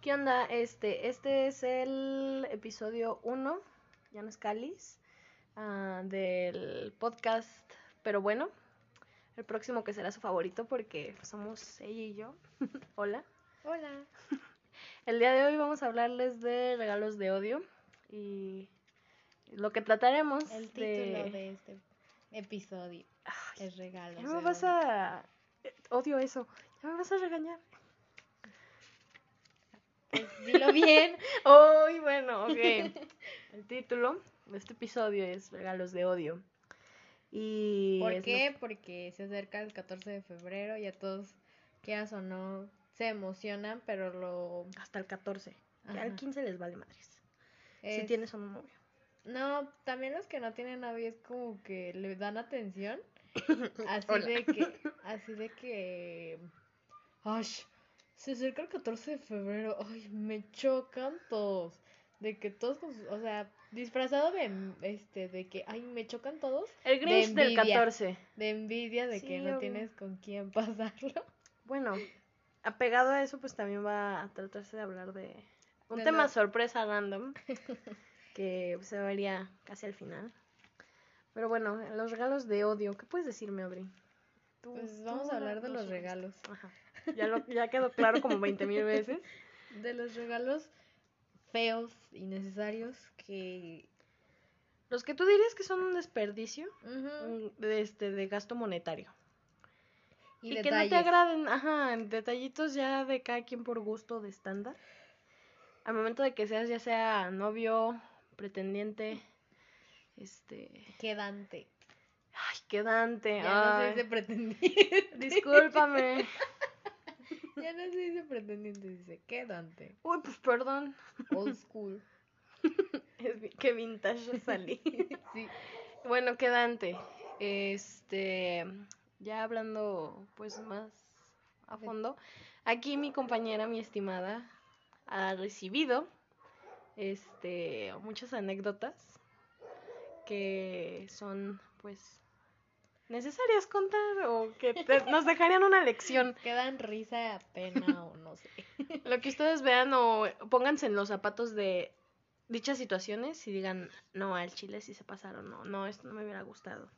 ¿Qué onda? Este, este es el episodio 1, ya no es Cáliz, ah, del podcast, pero bueno, el próximo que será su favorito porque somos ella y yo. Hola. Hola. El día de hoy vamos a hablarles de regalos de odio y lo que trataremos El título de, este episodio es regalos. Ya me vas odio. a... Odio eso. Ya me vas a regañar. Pues, dilo bien. Uy, bueno, ok. El título de este episodio es Regalos de Odio. Y ¿Por lo- qué? Porque se acerca el 14 de febrero y a todos, quieras o no, se emocionan, pero lo... hasta el 14. Que al Ajá. 15 les vale madres. Si es- tienes un novio. No, también los que no tienen novio es como que le dan atención. Así Hola. de que, así de que, ay, se acerca el 14 de febrero, ay, me chocan todos. De que todos, o sea, disfrazado de, este, de que, ay, me chocan todos. El Grinch del envidia. 14. De envidia de Sí, que no obvio. tienes con quién pasarlo. Bueno, apegado a eso, pues también va a tratarse de hablar de un De tema la- sorpresa random que se vería casi al final. Pero bueno, los regalos de odio, ¿qué puedes decirme, Audrey? Tú- Pues vamos tú a hablar de los regalos. Ajá. Ya, lo, ya quedó claro como 20 mil veces. De los regalos feos, innecesarios, que... Los que tú dirías que son un desperdicio de, este, de gasto monetario. Y, Y, que no te agraden, ajá, detallitos ya de cada quien por gusto de estándar. Al momento de que seas ya sea novio, pretendiente, este, Quedante. ay, quedante, Ya no se ay, dice pretendiente. discúlpame. ya no se dice pretendiente, dice quedante. Uy, pues perdón, Old school. es qué vintage salí. sí. bueno, quedante, este, ya hablando pues más a fondo, aquí mi compañera, mi estimada, ha recibido este muchas anécdotas que son pues necesarias contar o que te- nos dejarían una lección. Quedan risa, pena o no sé. Lo que ustedes vean o pónganse en los zapatos de dichas situaciones y digan, no, al chile sí se pasaron, no, no, esto no me hubiera gustado.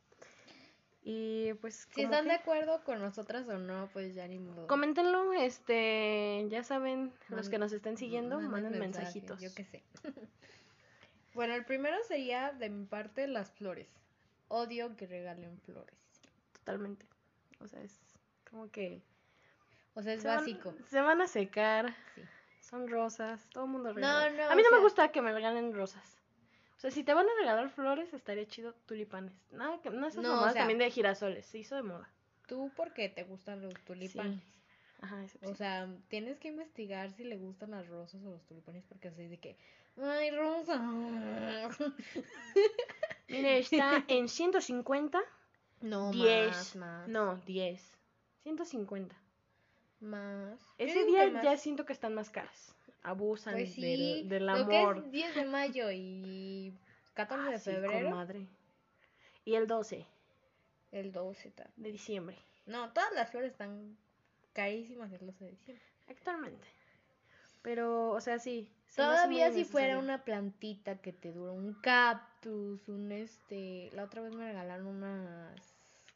Y pues Si están que- de acuerdo con nosotras o no, pues ya ni modo. Coméntenlo, este, ya saben, los que nos estén siguiendo, manden mensajitos. Yo qué sé. bueno, el primero sería de mi parte las flores. Odio que regalen flores. Totalmente. O sea, es como que O sea, es se van- básico. se van a secar, Sí. son rosas, todo el mundo regala. no, a mí no me gusta que me regalen rosas. O sea, si te van a regalar flores, estaría chido tulipanes. Nada, que, no esas No, o sea- también de girasoles, se hizo de moda. Tú porque te gustan los tulipanes. Ajá, eso O sí. sea, tienes que investigar si le gustan las rosas o los tulipanes porque así de que, ay, rosa. Mire, está en 150, No, 10. más, más. No, 10. 150. Más. Ese día más. ya siento que están más caras. Abusan Pues sí, del, del lo que amor. es 10 de mayo y 14 Ah, de sí, febrero, comadre. Y el 12 el 12 tal. de diciembre, No, todas las flores están carísimas el 12 de diciembre. actualmente. Pero, o sea, sí. se Todavía si fuera una plantita que te dura, un cactus, un este, la otra vez me regalaron unas,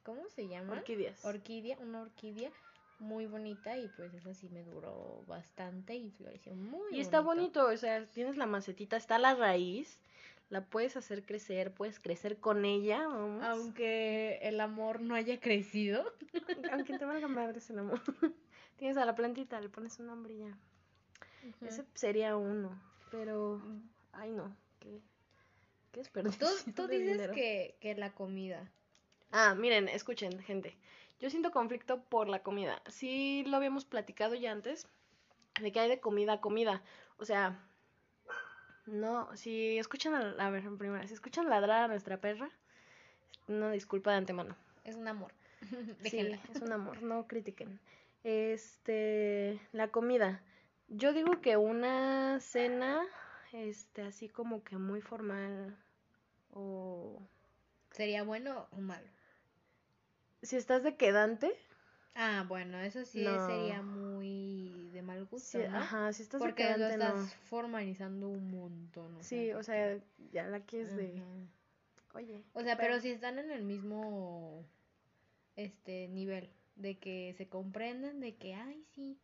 ¿cómo se llaman? Orquídeas. Orquídea, una orquídea muy bonita y pues esa sí me duró bastante y floreció muy y está bonito, o sea, tienes la macetita, está la raíz, la puedes hacer crecer, puedes crecer con ella, vamos. Aunque el amor no haya crecido. Aunque te valga madres el amor. tienes a la plantita, le pones un nombre y ya. Ese sería uno, pero, ay no, qué, qué Tú, desperdicio tú de dices que, que la comida. Ah, miren, escuchen, gente. Yo siento conflicto por la comida. Sí lo habíamos platicado ya antes, de que hay de comida a comida. O sea, no, si escuchan, a, a ver, en primera, si escuchan ladrar a nuestra perra, una disculpa de antemano. Es un amor. Sí, es un amor, no critiquen. Este, la comida. Yo digo que una cena, este, así como que muy formal o ¿Sería bueno o malo? si estás de quedante, Ah, bueno, eso sí No. sería muy de mal gusto, Sí, ¿no? ajá, si estás de Porque lo quedante, estás no. formalizando un montón. Sí, o sea, ya la que es de, oye. O sea, pero pedo. si están en el mismo este nivel, de que se comprenden, de que, ay, sí.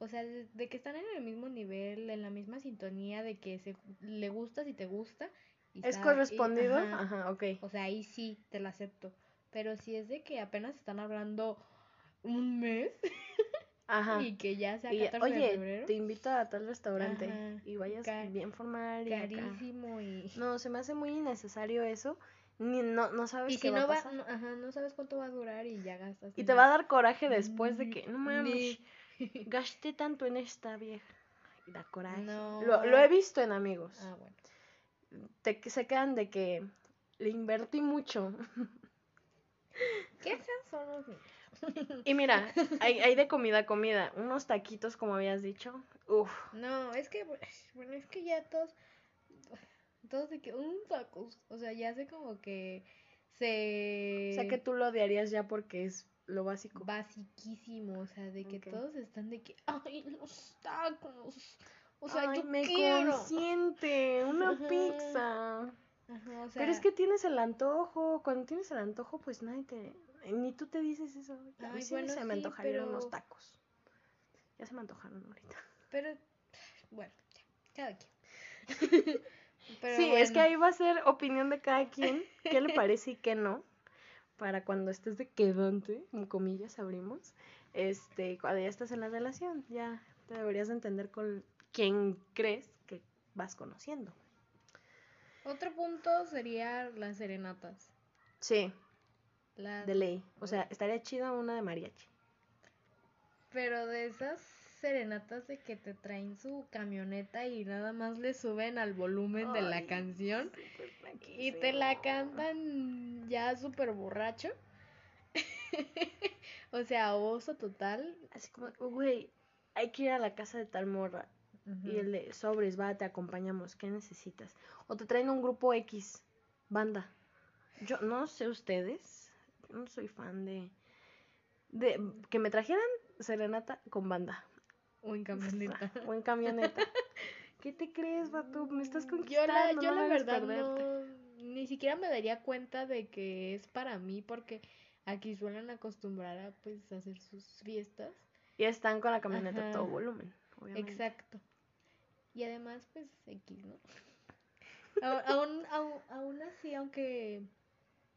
O sea, de, de que están en el mismo nivel, en la misma sintonía, de que se le gusta si te gusta. y ¿Es está- y- correspondido? ajá. Ajá, ok. O sea, ahí sí te lo acepto. Pero si es de que apenas están hablando un mes Ajajá. y que ya sea Y, 14 de oye, febrero, te invito a tal restaurante Ajá, y vayas ca- bien formal y acá. carísimo y... No, se me hace muy innecesario eso. Ni, no, no sabes Y qué si va no a va, no, ajá, no sabes cuánto va a durar y ya gastas. Y te va a dar coraje después de Ni- que, no mames, gasté tanto en esta vieja. Y da coraje. No. Lo, lo he visto en amigos. Ah, bueno. Te, se quedan de que le invertí mucho. ¿Qué son los? Y mira, hay, hay de comida a comida. Unos taquitos, como habías dicho. Uf. No, es que, bueno, es que ya todos, todos de que, un tacos, o sea, ya sé como que se... O sea que tú lo odiarías ya porque es lo básico. Basiquísimo, o sea, de que todos están de que, ay, los tacos, o sea, Ay, yo me quiero. consiente una Ajá. pizza. Ajá, o sea, Pero es que tienes el antojo. Cuando tienes el antojo, pues nadie te. Ni tú te dices eso. A mí bueno, se me sí, antojarían pero- unos tacos. Ya se me antojaron ahorita. pero, bueno, ya, cada quien. Pero sí, es que ahí va a ser opinión de cada quien. ¿Qué le parece y qué no? Para cuando estés de quedante, comillas abrimos. Este, cuando ya estás en la relación, ya te deberías de entender con quién crees que vas conociendo. Otro punto sería las serenatas. Sí, Las... de ley. O sea, estaría chida una de mariachi. Pero de esas serenatas de que te traen su camioneta y nada más le suben al volumen de la canción y te la cantan ya súper borracho. o sea, oso total. Así como, güey, hay que ir a la casa de tal morra. Y el de sobres, va, te acompañamos. ¿Qué necesitas? O te traen un grupo X, banda. Yo no sé ustedes, yo no soy fan de. de que me trajeran serenata con banda. O en camioneta. O en camioneta. ¿Qué te crees, vato? Me estás Yo conquistando. la, no yo la verdad no, ni siquiera me daría cuenta de que es para mí porque aquí suelen acostumbrar a pues hacer sus fiestas. Y están con la camioneta a todo Ajá. volumen, obviamente. Exacto. Y además pues X, ¿no? Aún, aún, aún así, aunque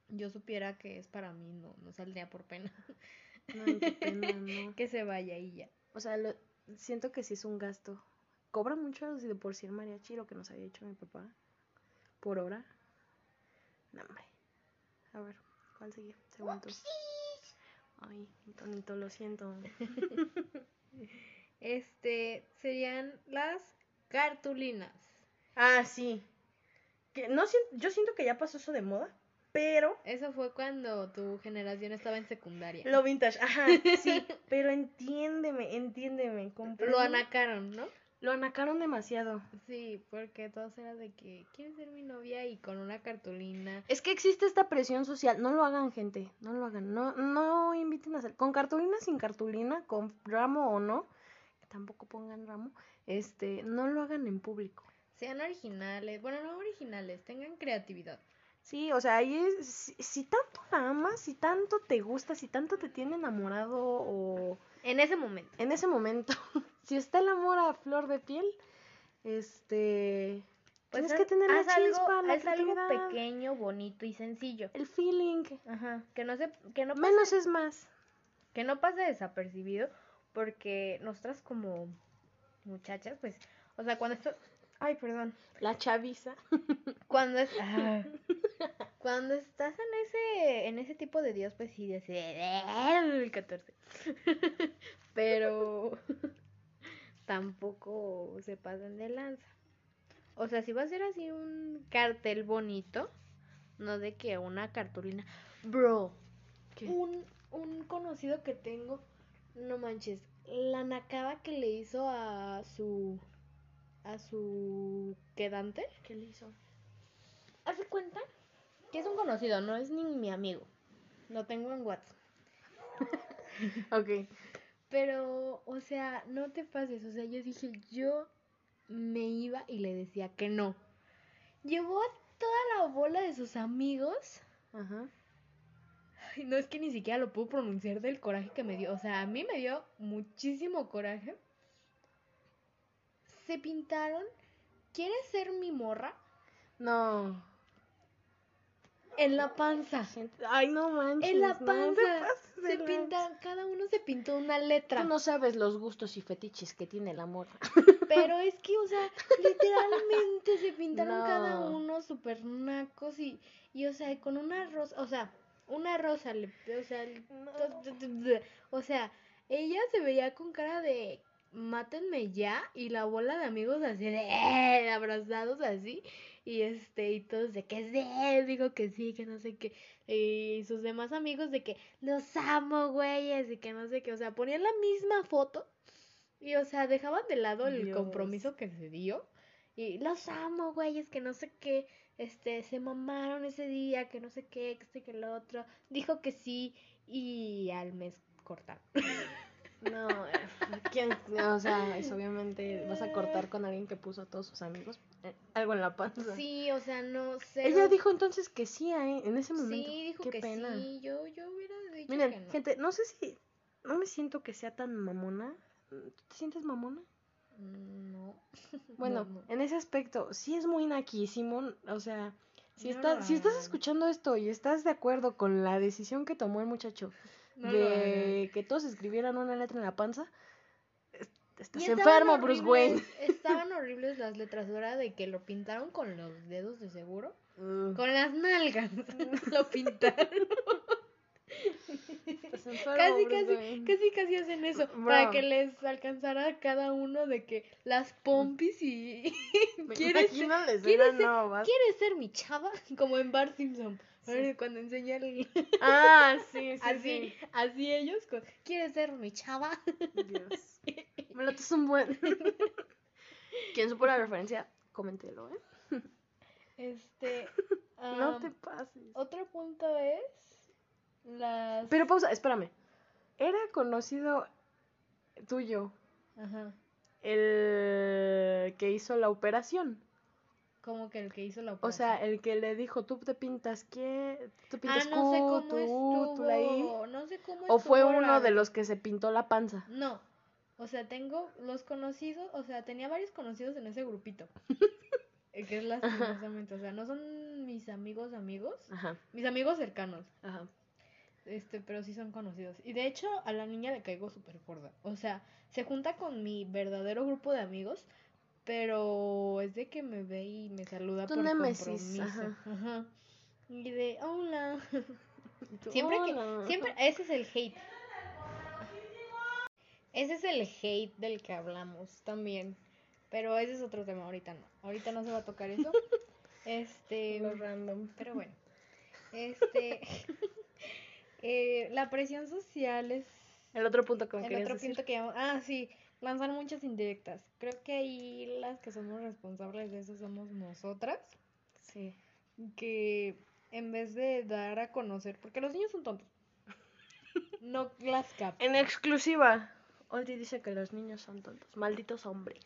yo supiera que es para mí, no, no saldría por pena. No, qué pena, no. que se vaya y ya. O sea, lo- siento que sí es un gasto. Cobra mucho si de por sí el mariachi, lo que nos había dicho mi papá, por hora. No, hombre. A ver, ¿cuál sigue? Según tú. Ay, Tonito, lo siento. Este, serían las cartulinas. Ah, sí. Que no yo siento que ya pasó eso de moda, pero Eso fue cuando tu generación estaba en secundaria. lo vintage, ajá, sí, pero entiéndeme, entiéndeme. Lo anacaron, ¿no? Lo anacaron demasiado. Sí, porque todos era de que quieres ser mi novia y con una cartulina. Es que existe esta presión social. No lo hagan, gente. No lo hagan. No, no inviten a hacer. Con cartulina, sin cartulina, con ramo o no. que Tampoco pongan ramo. Este, no lo hagan en público. Sean originales, bueno, no originales, tengan creatividad. Sí, o sea, ahí es, si, si tanto la amas, si tanto te gusta, si tanto te tiene enamorado o En ese momento. en ese momento, si está el amor a flor de piel, este, Pues tienes haz- que tener la haz algo, chispa, la haz algo pequeño, bonito y sencillo. el feeling. Ajá. Que no se, que no pase, Menos es más. que no pase desapercibido, porque nosotras como muchachas, pues, o sea, cuando esto, ay, perdón, La chaviza. cuando es, ah, cuando estás en ese, en ese tipo de Dios, pues sí, de el 14. Pero tampoco se pasan de lanza. O sea, si va a ser así un cartel bonito, no de que una cartulina. Bro, ¿Qué? un, un conocido que tengo, no manches, la nacada que le hizo a su a su quedante. ¿Qué le hizo? ¿Hace cuenta? Que es un conocido, no es ni mi amigo. Lo tengo en WhatsApp. Ok. Pero, o sea, no te pases. O sea, yo dije, yo me iba y le decía que no. Llevó a toda la bola de sus amigos. Ajá. Ay, no es que ni siquiera lo puedo pronunciar del coraje que me dio. O sea, a mí me dio muchísimo coraje. Se pintaron. ¿Quieres ser mi morra? No. En la panza. Ay, no manches. En la panza. se pintaron. Cada uno se pintó una letra. Tú no sabes los gustos y fetiches que tiene el amor. Pero es que, o sea, literalmente se pintaron No. cada uno super nacos y, y, o sea, con una rosa, o sea, una rosa, le- o sea, o sea, ella se veía con cara de mátenme ya y la bola de amigos así de "Eh", abrazados así y este y todos de que sí, digo que sí, que no sé qué y sus demás amigos de que los amo, güeyes y que no sé qué, o sea, ponían la misma foto y, o sea, dejaban de lado el Dios. compromiso que se dio. Y los amo, güeyes, que no sé qué. Este, se mamaron ese día, que no sé qué, que este, que el otro. Dijo que sí. Y al mes cortaron. No, eh, ¿quién? O sea, es obviamente vas a cortar con alguien que puso a todos sus amigos eh, algo en la panza. Sí, o sea, no sé. Ella dijo entonces que sí, ¿eh? en ese momento. Sí, dijo Qué que pena. sí. Yo, yo hubiera dicho Miren, que no. gente, no sé si. No me siento que sea tan mamona. ¿Tú te sientes mamona? Mm, No. Bueno, No, no. en ese aspecto, sí es muy naquísimo. O sea, si, No está, si estás escuchando esto y estás de acuerdo con la decisión que tomó el muchacho No de que todos escribieran una letra en la panza, es- estás enfermo, Bruce Wayne. Estaban horribles las letras. Era de que lo pintaron con los dedos de seguro. Con las nalgas. lo pintaron. enfermo, Casi, Bruce casi, Wayne. casi, casi hacen eso. Bro. Para que les alcanzara a cada uno de que las pompis y. ¿Quieres ser, ¿quieres ser- no, ¿Quieres ser mi chava? Como en Bart Simpson. Sí. Cuando enseña el. Ah, sí, sí, así, así ellos. Con, ¿Quieres ser mi chava? Dios. Me lo un buen. Quien supo la referencia, coméntelo, ¿eh? Este. no te pases. Otro punto es. Las. Pero pausa, espérame. Era conocido tuyo Ajá. el que hizo la operación. Como que el que hizo la O sea, operación. el que le dijo, tú te pintas qué, tú Ah, pintas no sé cómo tú, estuvo. tú ahí. No sé cómo O fue uno la- de los que se pintó la panza. No. O sea, tengo los conocidos, o sea, tenía varios conocidos en ese grupito. Eh, que es lastimosamente, o sea, no son mis amigos amigos, Ajá, mis amigos cercanos, ajá. este, pero sí son conocidos. Y de hecho, a la niña le caigo súper gorda. O sea, se junta con mi verdadero grupo de amigos, pero es de que me ve y me saluda por némesis, compromiso. ajá. Ajá. Y de, hola. Siempre que, "Hola". siempre, ese es el hate. Ese es el hate del que hablamos también. Pero ese es otro tema, ahorita no. Ahorita no se va a tocar eso. Este, Lo random. pero bueno. Este, eh, la presión social es El otro punto que me el otro decir. punto que llamamos- Ah, sí, lanzar muchas indirectas. Creo que ahí las que somos responsables de eso somos nosotras. Sí. que en vez de dar a conocer, porque los niños son tontos, no las captan. En exclusiva. Audrey dice que los niños son tontos. Malditos hombres.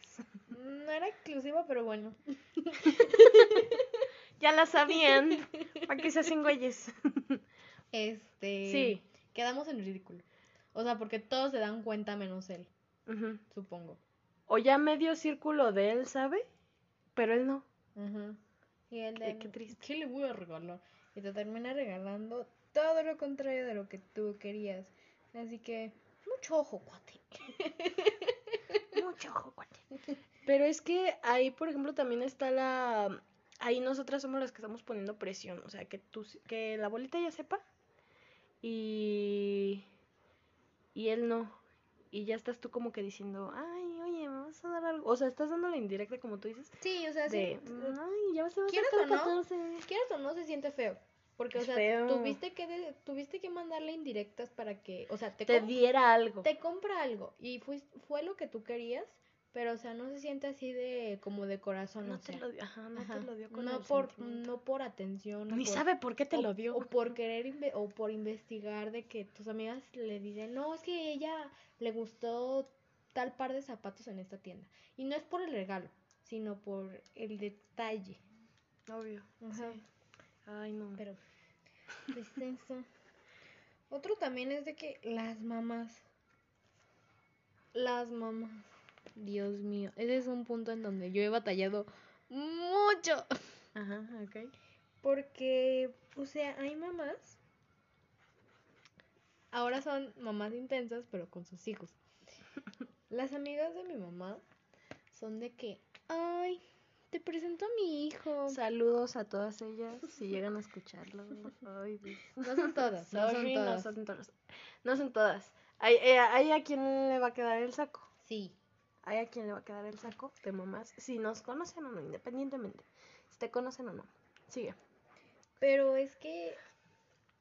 No era exclusiva, pero bueno. Ya la sabían. ¿Para qué se hacen güeyes? Este. Sí. Quedamos en ridículo. O sea, porque todos se dan cuenta menos él, Supongo. O ya medio círculo de él sabe, pero él no. Ujú. Y él de, qué triste. ¿qué le voy a regalar? Y te termina regalando todo lo contrario de lo que tú querías. Así que, mucho ojo, cuate. Mucho ojo, cuate. Pero es que ahí, por ejemplo, también está la... Ahí nosotras somos las que estamos poniendo presión. O sea, que, tú, que la bolita ya sepa y... Y él no. Y ya estás tú como que diciendo, ay, oye, me vas a dar algo. O sea, estás dando la indirecta, como tú dices, Sí, o sea, de, sí. ay, ya vas a ¿Quieres o no? 14. quieras o no se siente feo. Porque, o Es sea, feo. tuviste que de- tuviste que mandarle indirectas para que, o sea, te, diera algo. te compra algo y fue, fue lo que tú querías, pero o sea, no se siente así de como de corazón, No o te sea, lo dio, ajá, no ajá, te lo dio con no el por sentimiento. no por atención, Ni por- sabe por qué te o, lo dio. o por querer o por investigar de que tus amigas le dicen, "No, es que ella le gustó tal par de zapatos en esta tienda." Y no es por el regalo, sino por el detalle. Obvio. Ajá. Sí. Ay, no. Pero eso. Otro también es de que las mamás. Las mamás. Dios mío. Ese es un punto en donde yo he batallado mucho. Ajá, ok. Porque, o sea, hay mamás. Ahora son mamás intensas, pero con sus hijos. Las amigas de mi mamá son de que, ay, te presento a mi hijo. Saludos a todas ellas si llegan a escucharlo. Ay, Dios. No son todas, no son Sorry, no todas. son todas. No son todas. Hay, eh, hay a quien le va a quedar el saco. Sí. Hay a quien le va a quedar el saco de mamás. Si nos conocen o no, independientemente. Si te conocen o no. Sigue. Pero es que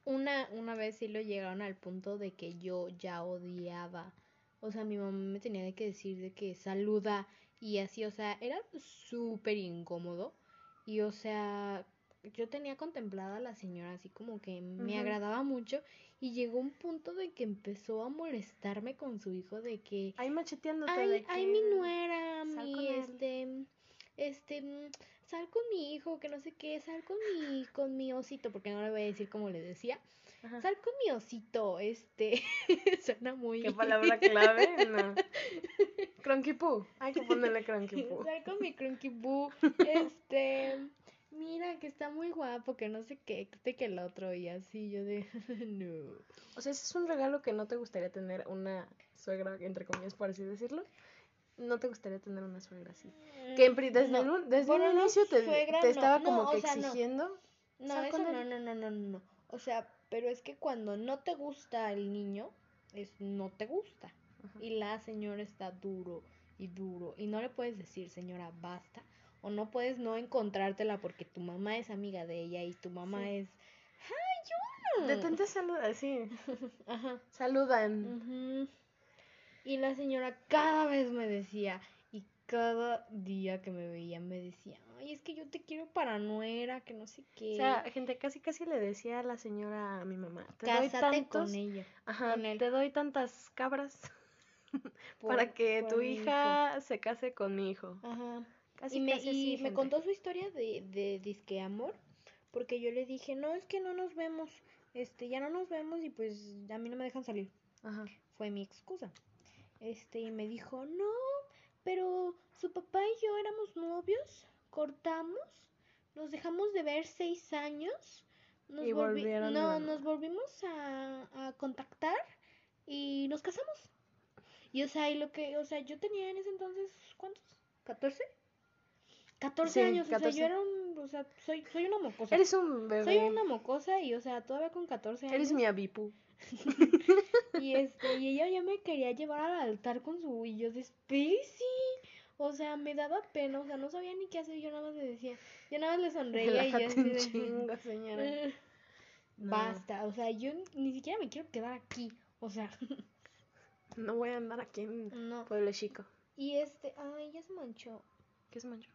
una, una vez sí lo llegaron al punto de que yo ya odiaba. O sea, mi mamá me tenía que decir de que saluda y así, o sea, era súper incómodo. Y o sea, yo tenía contemplada a la señora así como que me agradaba mucho y llegó un punto de que empezó a molestarme con su hijo de que Ahí macheteándote ay, de que... ay, mi nuera, mi, este, este, sal con mi hijo, que no sé qué, sal con mi, con mi osito, porque no le voy a decir como le decía, Ajá. sal con mi osito, este, suena muy... ¿Qué palabra clave? No. Cronky Poo. Hay que ponerle Cronky Poo. Sal con mi Crunky Boo, este, mira que está muy guapo, que no sé qué, que este que el otro, y así, yo de, no. O sea, ese es un regalo que no te gustaría tener una suegra, entre comillas, por así decirlo. No te gustaría tener una suegra así. Que en desde, No. el un- desde Bueno, un no, inicio te, suegra te estaba no, como que sea, exigiendo. No, eso con no, no, no, no, no, no. O sea, pero es que cuando no te gusta el niño, es no te gusta. Ajá. Y la señora está duro y duro. Y no le puedes decir, señora, basta. O no puedes no encontrártela porque tu mamá es amiga de ella y tu mamá Sí. es... ¡Ay, yo! Detente saluda, sí. Ajá. Saludan. ujú. Y la señora cada vez me decía, y cada día que me veía me decía, ay, es que yo te quiero para nuera, que no sé qué. O sea, gente, casi casi le decía a la señora, a mi mamá, te doy tantos, con ella. ajá, con él. te doy tantas cabras por- para que tu hijo. hija se case con mi hijo. Ajá. Casi y me, casi y así, me contó su historia de, de disque amor, porque yo le dije, no, es que no nos vemos, este, ya no nos vemos y pues a mí no me dejan salir. Ajá. Fue mi excusa. Este, y me dijo, no, pero su papá y yo éramos novios, cortamos, nos dejamos de ver seis años, nos Y volvi- volvieron no, nos volvimos a, a contactar y nos casamos. Y o sea, y lo que, o sea, yo tenía en ese entonces, ¿cuántos? ¿14? 14 Sí, años, o 14. sea, yo era un, o sea, soy, soy una mocosa. Eres un bebé. Soy una mocosa y, o sea, todavía con 14 años. Eres mi abipu. Y este, y ella ya me quería llevar al altar con su y yo de Spacey. O sea, me daba pena, o sea, no sabía ni qué hacer, yo nada más le decía, yo nada más le sonreía y yo Relájate así un de, chingo, señora. "Eh, No. Basta, o sea, yo ni siquiera me quiero quedar aquí, o sea, No voy a andar aquí en no. Pueblo Chico. Y este, ay, ya se manchó. ¿Qué es mancho?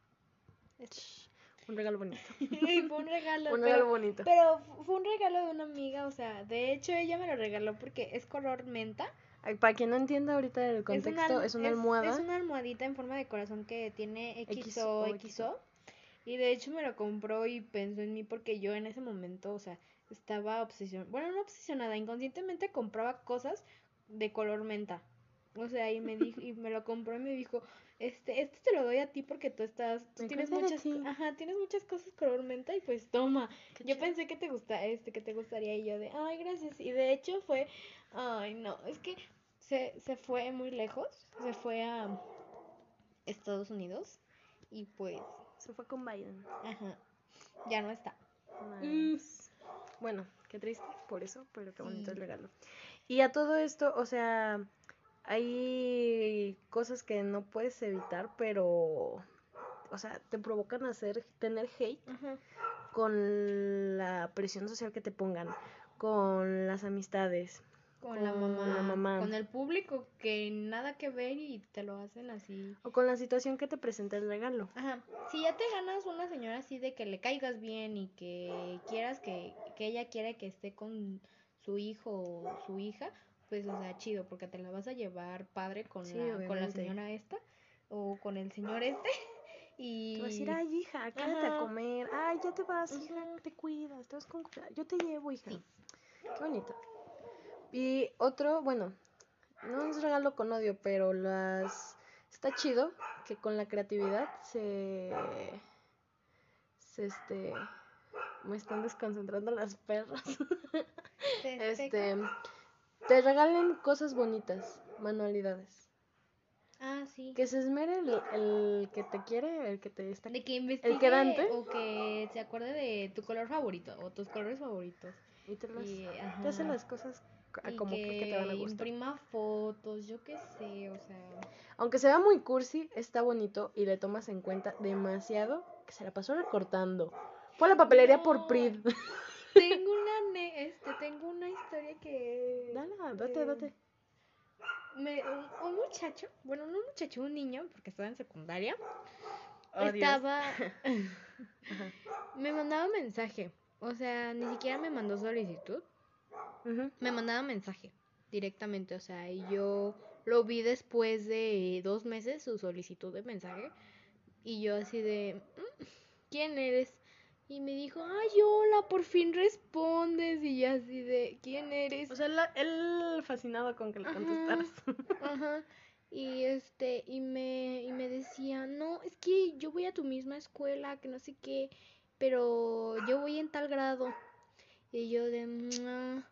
Un regalo bonito. fue un regalo, Un pero, regalo bonito. pero fu- fue un regalo de una amiga, o sea, de hecho ella me lo regaló porque es color menta. Ay, Para quien no entienda ahorita el Es una contexto, es una almohada. Es una almohadita en forma de corazón que tiene XO, XO, XO. Y de hecho me lo compró y pensó en mí porque yo en ese momento, o sea, estaba obsesionada. Bueno, no obsesionada, inconscientemente compraba cosas de color menta. O sea, y me dijo, y me lo compró y me dijo, este, este te lo doy a ti porque tú estás, tú Me tienes muchas, ajá, tienes muchas cosas color menta y pues toma. Qué Yo chido. pensé que te gusta, este, que te gustaría y yo de, ay, gracias. Y de hecho fue, ay, no, es que se, se fue muy lejos, se fue a Estados Unidos y pues, Se fue con Biden. ajá, ya no está. Nice. Bueno, qué triste por eso, pero qué bonito el Sí. regalo. Y a todo esto, o sea, hay cosas que no puedes evitar, pero, o sea, te provocan hacer, tener hate con la presión social que te pongan, con las amistades, con, la, mamá, la mamá. con el público que nada que ver y te lo hacen así. O con la situación que te presenta el regalo. Ajá, si ya te ganas una señora así de que le caigas bien y que quieras que, que ella quiere que esté con su hijo o su hija, pues o sea, chido, porque te la vas a llevar padre con, Sí, la, con la señora esta o con el señor este. Y Te vas a decir, ay, hija, quédate a comer. Ay, ya te vas, hija, te cuidas, te vas con cuidado. Yo te llevo, hija. Sí. Qué bonito. Y otro, bueno, no es regalo con odio, pero las... Está chido que con la creatividad se... Se, este... Me están desconcentrando las perras. te- te- Este... Te regalen cosas bonitas, manualidades. Ah, sí. Que se esmere el, el que te quiere, el que te está... De que investigue quedante? o que se acuerde de tu color favorito o tus colores favoritos. Y te, las- Y, te hace ajá. las cosas a Y como cree que te van a gustar. imprima fotos, yo qué sé, o sea. Aunque se vea muy cursi, está bonito y le tomas en cuenta demasiado que se la pasó recortando. Fue a la papelería por. PRID. Tengo una ne- este, tengo una historia que Dale, date, eh, date. me, un, un muchacho, bueno, no un muchacho, un niño, porque estaba en secundaria, Oh, estaba me mandaba mensaje, o sea, ni siquiera me mandó solicitud, me mandaba mensaje directamente, o sea, y yo lo vi después de dos meses su solicitud de mensaje y yo así de, "Mm, ¿quién eres? Y me dijo, ay, hola, por fin respondes. Y yo así de, ¿quién eres? O sea, la- él fascinado con que le Ajá. contestaras. Ajá. Y este, y me, y me decía, no, es que yo voy a tu misma escuela, que no sé qué, pero yo voy en tal grado. Y yo de, "Mua".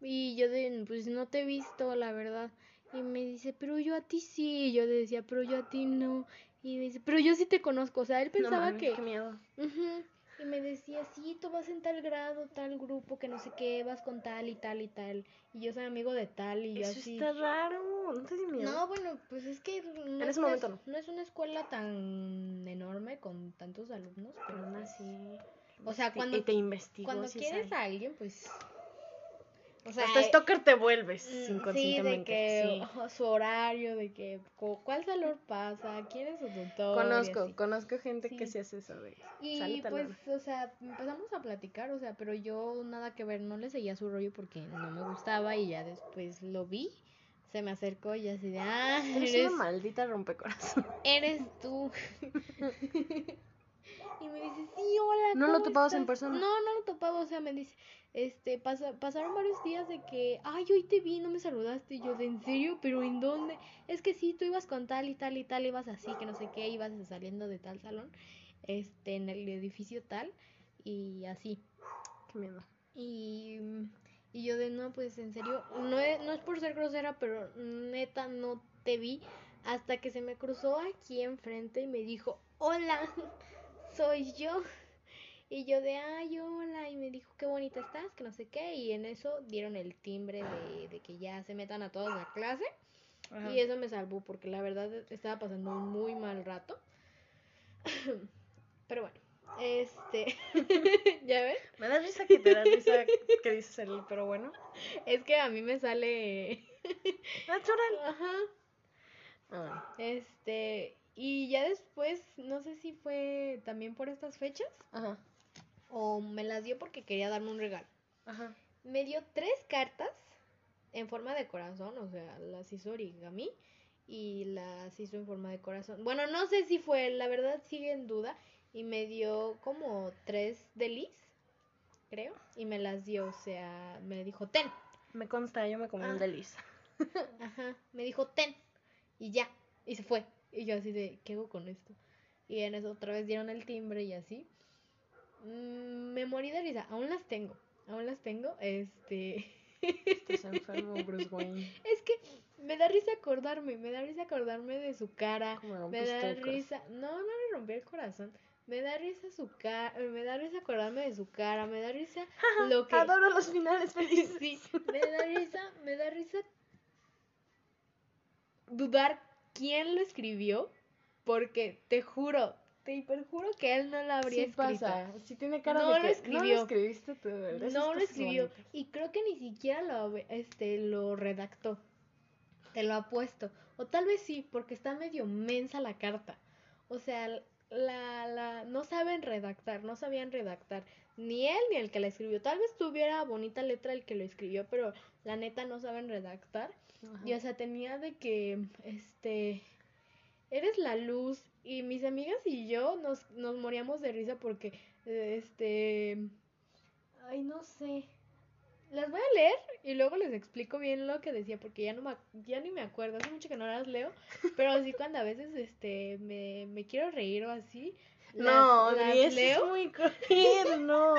y yo de, pues no te he visto, la verdad. Y me dice, pero yo a ti sí. Y yo decía, pero yo a ti no. Y me dice, pero yo sí te conozco. O sea, él No pensaba mames, que, Qué miedo. Ujú, Y me decía, sí, tú vas en tal grado, tal grupo, que no sé qué, vas con tal y tal y tal. Y yo soy amigo de tal y yo Eso así. está raro. No te di miedo. No, bueno, pues es que no En es ese una momento es- no. es una escuela tan enorme con tantos alumnos, Pero aún pues, así. O sea, investi- cuando- te investigó. cuando quieres a alguien, pues... O sea, Hasta stalker te vuelves mm, sí, de inconscientemente. que sí. su horario, de que cu- cuál salón pasa, quién es su tutor. Conozco, conozco gente que Sí. sí hace eso de Y sale pues, o sea, empezamos a platicar, o sea, pero yo nada que ver, no le seguía su rollo porque no me gustaba y ya después lo vi, se me acercó y así de, ah, Eres eres, una maldita rompecorazón. eres tú. y me dice, sí, hola. ¿No lo ¿cómo topabas en estás?". persona? No, no lo topaba, o sea, me dice, este, pasa- pasaron varios días de que, ay, hoy te vi, no me saludaste, y yo, ¿de en serio? ¿Pero en dónde? Es que sí, tú ibas con tal y tal y tal, ibas así, que no sé qué, ibas saliendo de tal salón, este, en el edificio tal, y así. Qué miedo. Y, y yo de no, pues en serio, no es, no es por ser grosera, pero neta no te vi hasta que se me cruzó aquí enfrente y me dijo, hola, soy yo. Y yo de, ay, hola, y me dijo, qué bonita estás, que no sé qué, y en eso dieron el timbre de, de que ya se metan a todos a clase. Y eso me salvó porque la verdad estaba pasando un muy mal rato. Pero bueno, este, ¿ya ves? Me da risa que te da risa que dices el, pero bueno. Es que a mí me sale. Natural. Ajá. Ah, Este. Y ya después, no sé si fue también por estas fechas ajá, o me las dio porque quería darme un regalo. ajá. Me dio tres cartas en forma de corazón, o sea, las hizo origami y las hizo en forma de corazón. Bueno, no sé si fue, la verdad sigue en duda. Y me dio como tres de Liz, creo, y me las dio, o sea, me dijo, ten. Me consta, yo me comí Ah. un delis. Ajá, me dijo ten y ya, y se fue. Y yo así de, ¿qué hago con esto? Y en eso otra vez dieron el timbre y así. Mm, me morí de risa, aún las tengo, aún las tengo, este... Estás enfermo, Bruce Wayne. es que me da risa acordarme, me da risa acordarme de su cara, Como me da risa, no, no le rompí el corazón, me da risa su cara, me da risa acordarme de su cara, me da risa lo que... Adoro los finales felices. Sí, me da risa, me da risa dudar quién lo escribió, porque te juro, te perjuro que él no lo habría Sí escrito. pasa, sí tiene cara No de lo que no escribió. lo escribiste tú. No lo escribió bonitas. y creo que ni siquiera lo, este, lo redactó. Te lo ha puesto. O tal vez sí, porque está medio mensa la carta. O sea, la, la, no saben redactar, no sabían redactar. Ni él ni el que la escribió. Tal vez tuviera bonita letra el que lo escribió, pero la neta no saben redactar. Ajá. Y o sea, tenía de que, este, eres la luz. Y mis amigas y yo nos, nos moríamos de risa porque, este, ay, no sé. Las voy a leer y luego les explico bien lo que decía porque ya no me, ya ni me acuerdo. Hace mucho que no las leo, pero sí cuando a veces, este, me, me quiero reír o así. las- No, las eso leo. es muy cruel, no.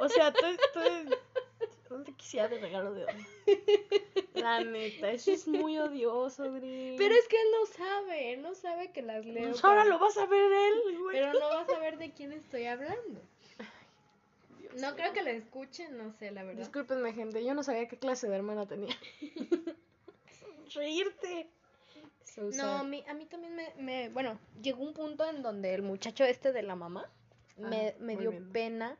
O sea, tú, tú ¿Dónde quisiera de regalo de hoy? La neta, eso es muy odioso, Adri. Pero es que él no sabe, él no sabe que las leo. Pues ahora para- lo vas a ver él, güey. Pero no vas a ver de quién estoy hablando. No creo que la escuchen, no sé, la verdad. Discúlpenme, gente, yo no sabía qué clase de hermana tenía. Reírte. So No, a mí, a mí también me, me- Bueno, llegó un punto en donde el muchacho este de la mamá me, Ah, me muy dio bien. pena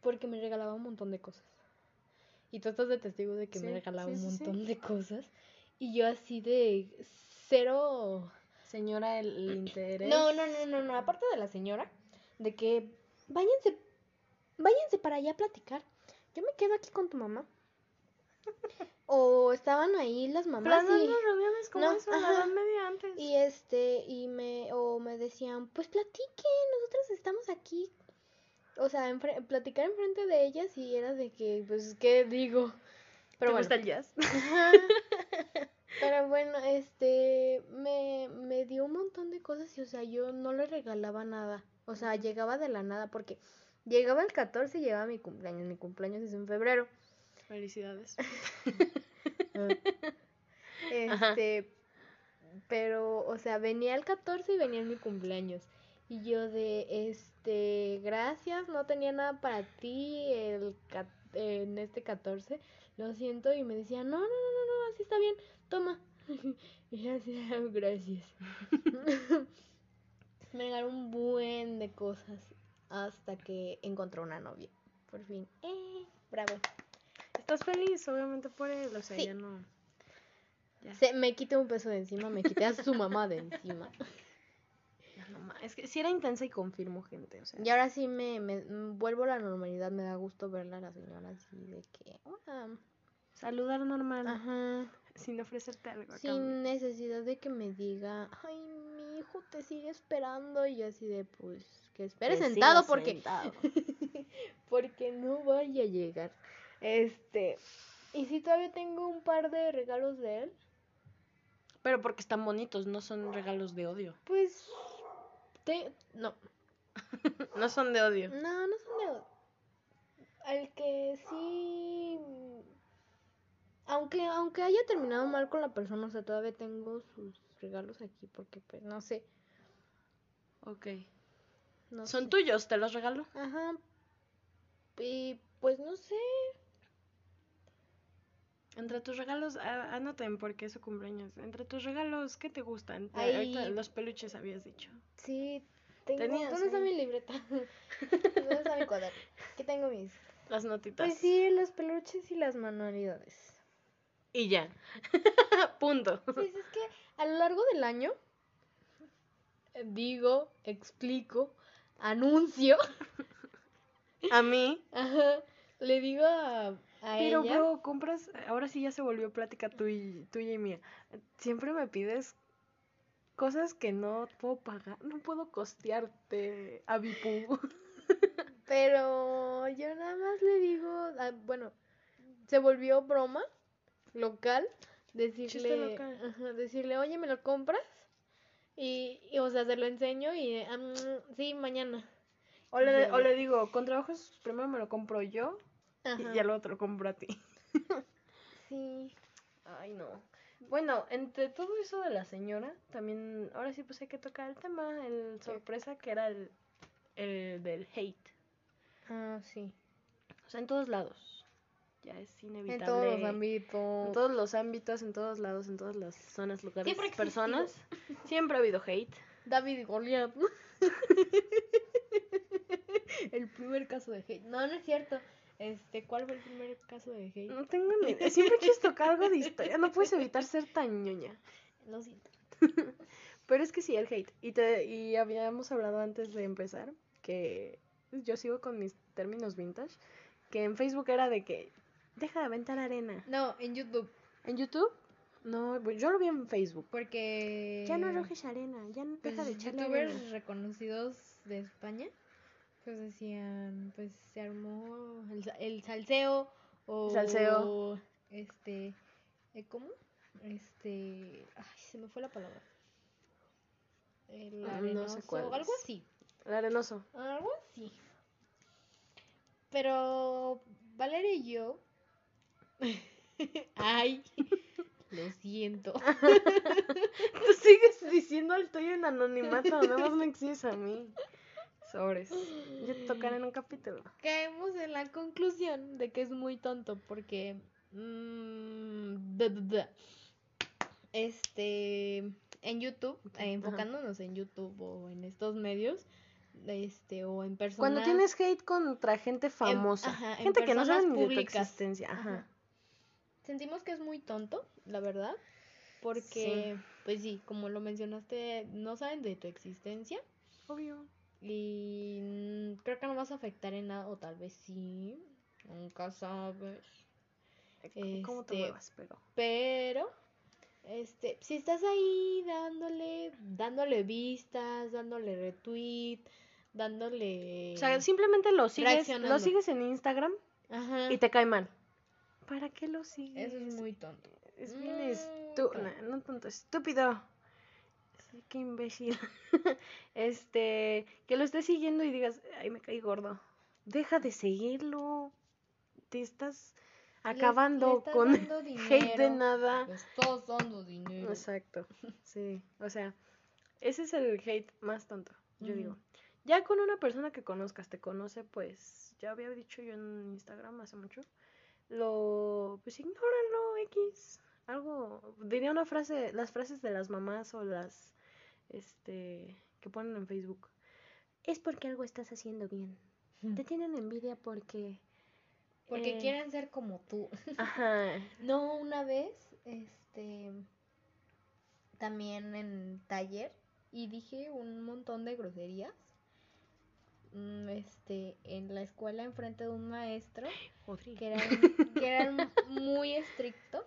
porque me regalaba un montón de cosas. Y tú estás de testigo de que me regalaba sí, un sí. montón de cosas. Y yo así de cero... Señora, el, el interés. No, no, no, no, no. Aparte de la señora, de que váyanse, váyanse para allá a platicar. Yo me quedo aquí con tu mamá. O estaban ahí las mamás y, reuniones como No, eso, la ajá. edad media antes. y este, y me, o me decían, pues platiquen, nosotros estamos aquí. O sea, enfre- platicar enfrente de ellas y era de que, pues, ¿qué digo? Pero ¿Te bueno. gusta el jazz? Pero bueno, este, me, me dio un montón de cosas y, o sea, yo no le regalaba nada. O sea, llegaba de la nada porque llegaba el 14 y llegaba mi cumpleaños. Mi cumpleaños es en febrero. Felicidades. Ajá. Este, pero, o sea, venía el 14 y venía mi cumpleaños. Y yo de, este, gracias, no tenía nada para ti el, en este 14. Lo siento. Y me decía, no, no, no, no, no, así está bien, toma. Y así, "Ah, gracias. me regaló un buen de cosas hasta que encontró una novia. Por fin. Eh, bravo. ¿Estás feliz? Obviamente por él, o sea, Sí. ya no... Ya. Se, me quité un peso de encima, me quité a su mamá de encima. No Es que sí era intensa y confirmo, gente, o sea... Y ahora sí me, me vuelvo a la normalidad, me da gusto verla a la señora así de que, hola. Saludar normal, Ajá. sin ofrecerte algo cambio. Sin necesidad de que me diga, ay, mi hijo te sigue esperando. Y yo así de, pues, que espere Que sentado porque, sentado. porque no vaya a llegar. Este, y si todavía tengo un par de regalos de él, Pero porque están bonitos, no son regalos de odio. pues, te, no, No son de odio. No, no son de... El que sí... Aunque, aunque haya terminado mal con la persona, o sea, todavía tengo sus regalos aquí porque, pues, no sé. Ok. No ¿Son sé. tuyos? ¿Te los regalo? Ajá. Y, pues, no sé. Entre tus regalos, a- anoten porque es su cumpleaños. Entre tus regalos, ¿qué te gustan? Ahorita los peluches habías dicho. Sí, tengo... Tenías, ¿Dónde está ¿eh? mi libreta? ¿Dónde está mi cuaderno? Aquí tengo mis... Las notitas. Pues sí, los peluches y las manualidades. Y ya. Punto. Pues es que a lo largo del año digo, explico, anuncio, A mí. ajá, le digo a, a Pero, ella, bro, compras. Ahora sí ya se volvió plática tuya, tuya y mía. Siempre me pides cosas que no puedo pagar. No puedo costearte, Abipu. pero yo nada más le digo, ah, bueno, se volvió broma local, decirle, local. ajá, decirle, oye, ¿me lo compras? Y, y, o sea, se lo enseño y, ah, mm, sí, mañana. O le, o le digo, con trabajos primero me lo compro yo Ajá. y ya luego te lo compro a ti. Sí. Ay, no. Bueno, entre todo eso de la señora, también, ahora sí pues hay que tocar el tema, el sorpresa que era el, el del hate. Ah, sí. O sea, en todos lados. Ya es En inevitable. todos los ámbitos. En todos los ámbitos, en todos lados, en todas las zonas, lugares, Siempre personas. Siempre ha habido hate. David y Goliat. el primer caso de hate. No, no es cierto. Este, ¿cuál fue el primer caso de hate? No tengo ni idea. Siempre quieres tocar algo de historia. No puedes evitar ser tan ñoña. Lo siento. Pero es que sí, el hate. Y, te, y habíamos hablado antes de empezar que yo sigo con mis términos vintage. Que en Facebook era de que deja de aventar arena. No, en YouTube. ¿En YouTube? No, pues yo lo vi en Facebook. Porque. Ya no arrojes arena, ya no pues, deja de echarle youtubers arena. reconocidos de España. Pues decían, pues se armó el, el salseo. O. Salseo. Este. eh, ¿Cómo? Este. Ay, se me fue la palabra. El no sé arenoso, cuál algo así. El arenoso. Algo así. Pero Valeria y yo. Ay, lo siento. Tú sigues diciendo el tuyo en anonimato, nada más me exiges a mí. Sobres. Ya te tocaré en un capítulo. Caemos en la conclusión de que es muy tonto porque. mm, da, da, da. Este. En YouTube, eh, enfocándonos en YouTube o en estos medios, este, o en personas. Cuando tienes hate contra gente famosa, ajá, gente que no sabe ni de tu existencia. Ajá. Ajá. Sentimos que es muy tonto, la verdad. Porque, pues sí, como lo mencionaste, no saben de tu existencia. Obvio. Y mm, creo que no vas a afectar en nada, o tal vez sí. Nunca sabes. ¿Cómo te Este, muevas? Pero. Pero, este, si estás ahí dándole, dándole vistas, dándole retweet, dándole. O sea, simplemente lo sigues, lo sigues en Instagram Ajá. y te cae mal. ¿Para qué lo sigues? Eso es muy tonto. Es bien muy estúpido. tonto. No, tonto, estúpido. Sí, Qué imbécil. este, que lo estés siguiendo y digas, ay, me caí gordo. Deja de seguirlo. Te estás acabando le estás con hate de nada. le estás dando dinero. Exacto. Sí, o sea, ese es el hate más tonto, yo digo. Ya con una persona que conozcas, te conoce, pues, ya había dicho yo en Instagram hace mucho, lo, pues ignóralo, X. Algo, diría una frase, las frases de las mamás o las, este, que ponen en Facebook. Es porque algo estás haciendo bien. Te tienen envidia porque... Porque eh, quieren ser como tú. Ajá. No, una vez, este, también en taller, y dije un montón de groserías. Mm, Este, en la escuela enfrente de un maestro que era, que era muy estricto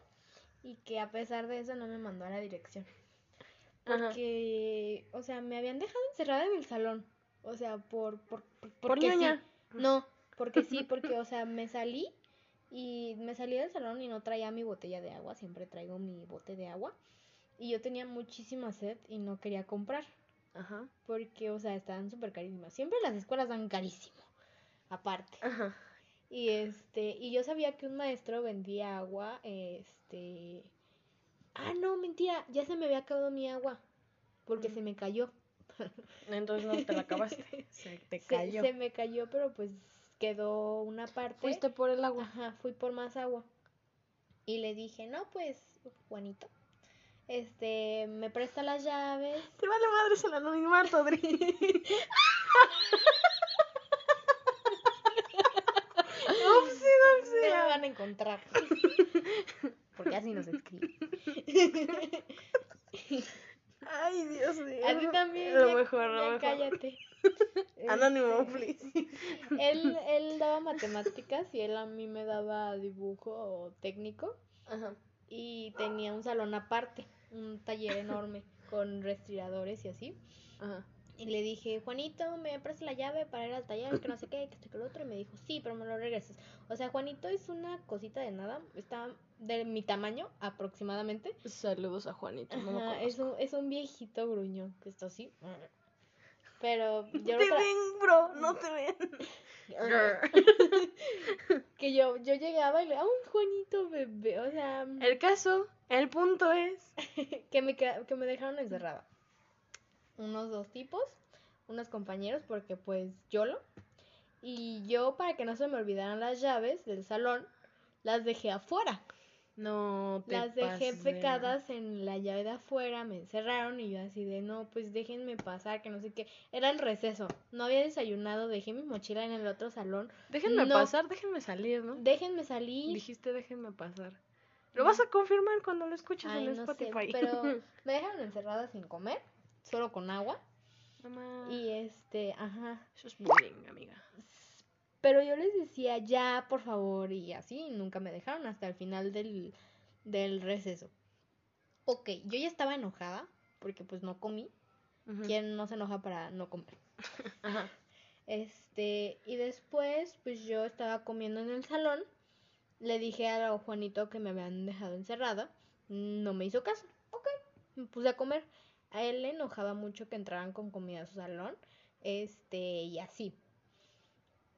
y que a pesar de eso no me mandó a la dirección. Ajá. Porque, o sea, me habían dejado encerrada en el salón. O sea, por, por, por, Por porque sí. ñoña. No, porque sí, porque, o sea, me salí y me salí del salón y no traía mi botella de agua. Siempre traigo mi bote de agua. Y yo tenía muchísima sed y no quería comprar. Ajá. Porque, o sea, estaban súper carísimas. Siempre las escuelas dan carísimo. Aparte. Ajá. Y este, y yo sabía que un maestro vendía agua, este, ah, no, mentira, ya se me había acabado mi agua, porque se me cayó. Entonces no te la acabaste. Se te Se, cayó. se me cayó, pero pues quedó una parte. Fuiste por el agua. Ajá, fui por más agua. Y le dije, no, pues, Juanito, este, me presta las llaves. Te vale madres el anonimato, Adri. Upsi, upsi. Me van a encontrar. Porque así nos escriben. Ay, Dios mío. A ti también. Lo ya- mejor, lo ya mejor. cállate. Anónimo, Este, please. él, él daba matemáticas y él a mí me daba dibujo técnico Ajá. y tenía un salón aparte, un taller enorme con respiradores y así. Ajá. Y le dije, Juanito, ¿me prestas la llave para ir al taller? Que no sé qué, que esto y que lo otro. Y me dijo, sí, pero me lo regresas. O sea, Juanito es una cosita de nada. Está de mi tamaño aproximadamente. Saludos a Juanito. No lo Ajá, es, un, es un viejito gruñón que está así. Pero yo Te ven, bro. No te ven. que yo, yo llegaba y le, ah, un Juanito bebé. O sea, El caso, el punto es. que me, que me dejaron encerrada. Unos dos tipos, unos compañeros, porque pues yo lo. Y yo, para que no se me olvidaran las llaves del salón, las dejé afuera. No, te Las dejé pecadas en la llave de afuera, me encerraron y yo así de no, pues déjenme pasar, que no sé qué. Era el receso, no había desayunado, dejé mi mochila en el otro salón. Déjenme No. pasar, déjenme salir, ¿no? Déjenme salir. Dijiste déjenme pasar. Lo vas a confirmar cuando lo escuches Ay, en no sé, Spotify. pero me dejaron encerrada sin comer, solo con agua. Mamá, Y este, ajá. eso es bullying, amiga. Pero yo les decía, ya, por favor, y así, y nunca me dejaron hasta el final del, del receso. Ok, yo ya estaba enojada, porque pues no comí. ¿Quién no se enoja para no comer? Ajá. Este, y después, pues yo estaba comiendo en el salón. Le dije a Juanito que me habían dejado encerrada. No me hizo caso. Ok, me puse a comer. A él le enojaba mucho que entraran con comida a su salón. Este, y así.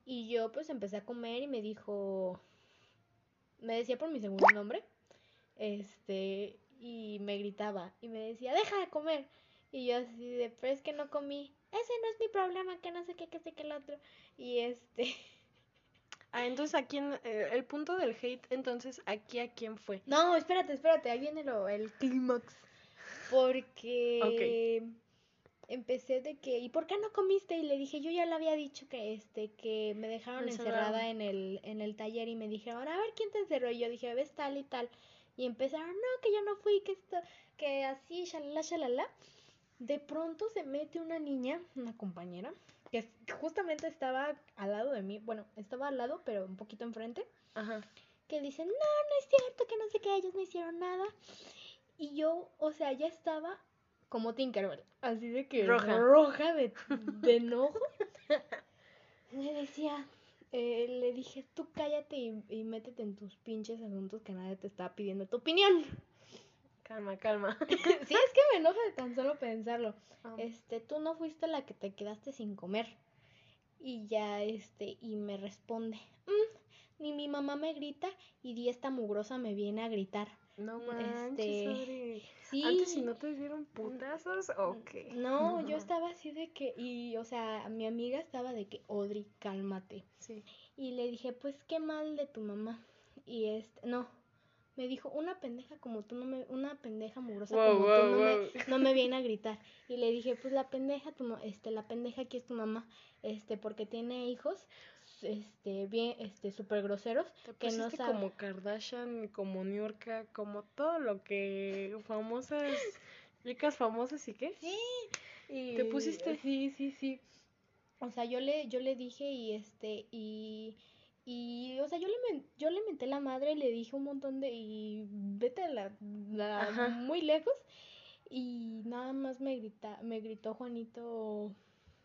Y yo pues empecé a comer y me dijo, me decía por mi segundo nombre. Este, y me gritaba y me decía, deja de comer. Y yo así de, pero es que no comí. Ese no es mi problema, que no sé qué, que sé que el otro. Y este, Ah, entonces aquí en, eh, el punto del hate, entonces aquí a quién fue. no, espérate, espérate, ahí viene lo, el clímax. Porque empecé de que, ¿y por qué no comiste? Y le dije, yo ya le había dicho que este, que me dejaron encerrada en el, en el taller y me dijeron, a ver quién te encerró. Y yo dije, ves tal y tal. Y empezaron, no, que yo no fui, que esto, que así, shalala, shalala. De pronto se mete una niña, una compañera, que justamente estaba al lado de mí, bueno, estaba al lado, pero un poquito enfrente Ajá. que dicen, no, no es cierto, que no sé qué, ellos no hicieron nada. Y yo, o sea, ya estaba como Tinkerbell, así de que Roja. roja de, de enojo. Le decía, eh, le dije, tú cállate y, y métete en tus pinches asuntos que nadie te está pidiendo tu opinión. Calma, calma. sí, es que me enoja de tan solo pensarlo. Ah. Este, tú no fuiste la que te quedaste sin comer. Y ya, este, y me responde, "Mm, ni mi mamá me grita y di esta mugrosa me viene a gritar. No Este, manches, Adri. Sí. Antes si no te dieron putazos, ok. No, yo estaba así de que, y, o sea, mi amiga estaba de que, Odri, cálmate. Sí. Y le dije, pues qué mal de tu mamá. Y este, no, me dijo, una pendeja como tú no me, una pendeja mugrosa Wow, como wow, tú no me, no me viene a gritar. Y le dije, pues la pendeja, tu, este, la pendeja aquí es tu mamá, este, porque tiene hijos, este, bien, este, súper groseros, Te que no como Kardashian, como Niurka, como todo lo que famosas, chicas famosas y qué. Sí. Y, ¿Te pusiste? Sí, sí, sí. O sea, yo le, yo le dije y este, y, y, o sea, yo le, yo le menté la madre y le dije un montón de, y vete a la, la- muy lejos. Y nada más me grita, me gritó Juanito,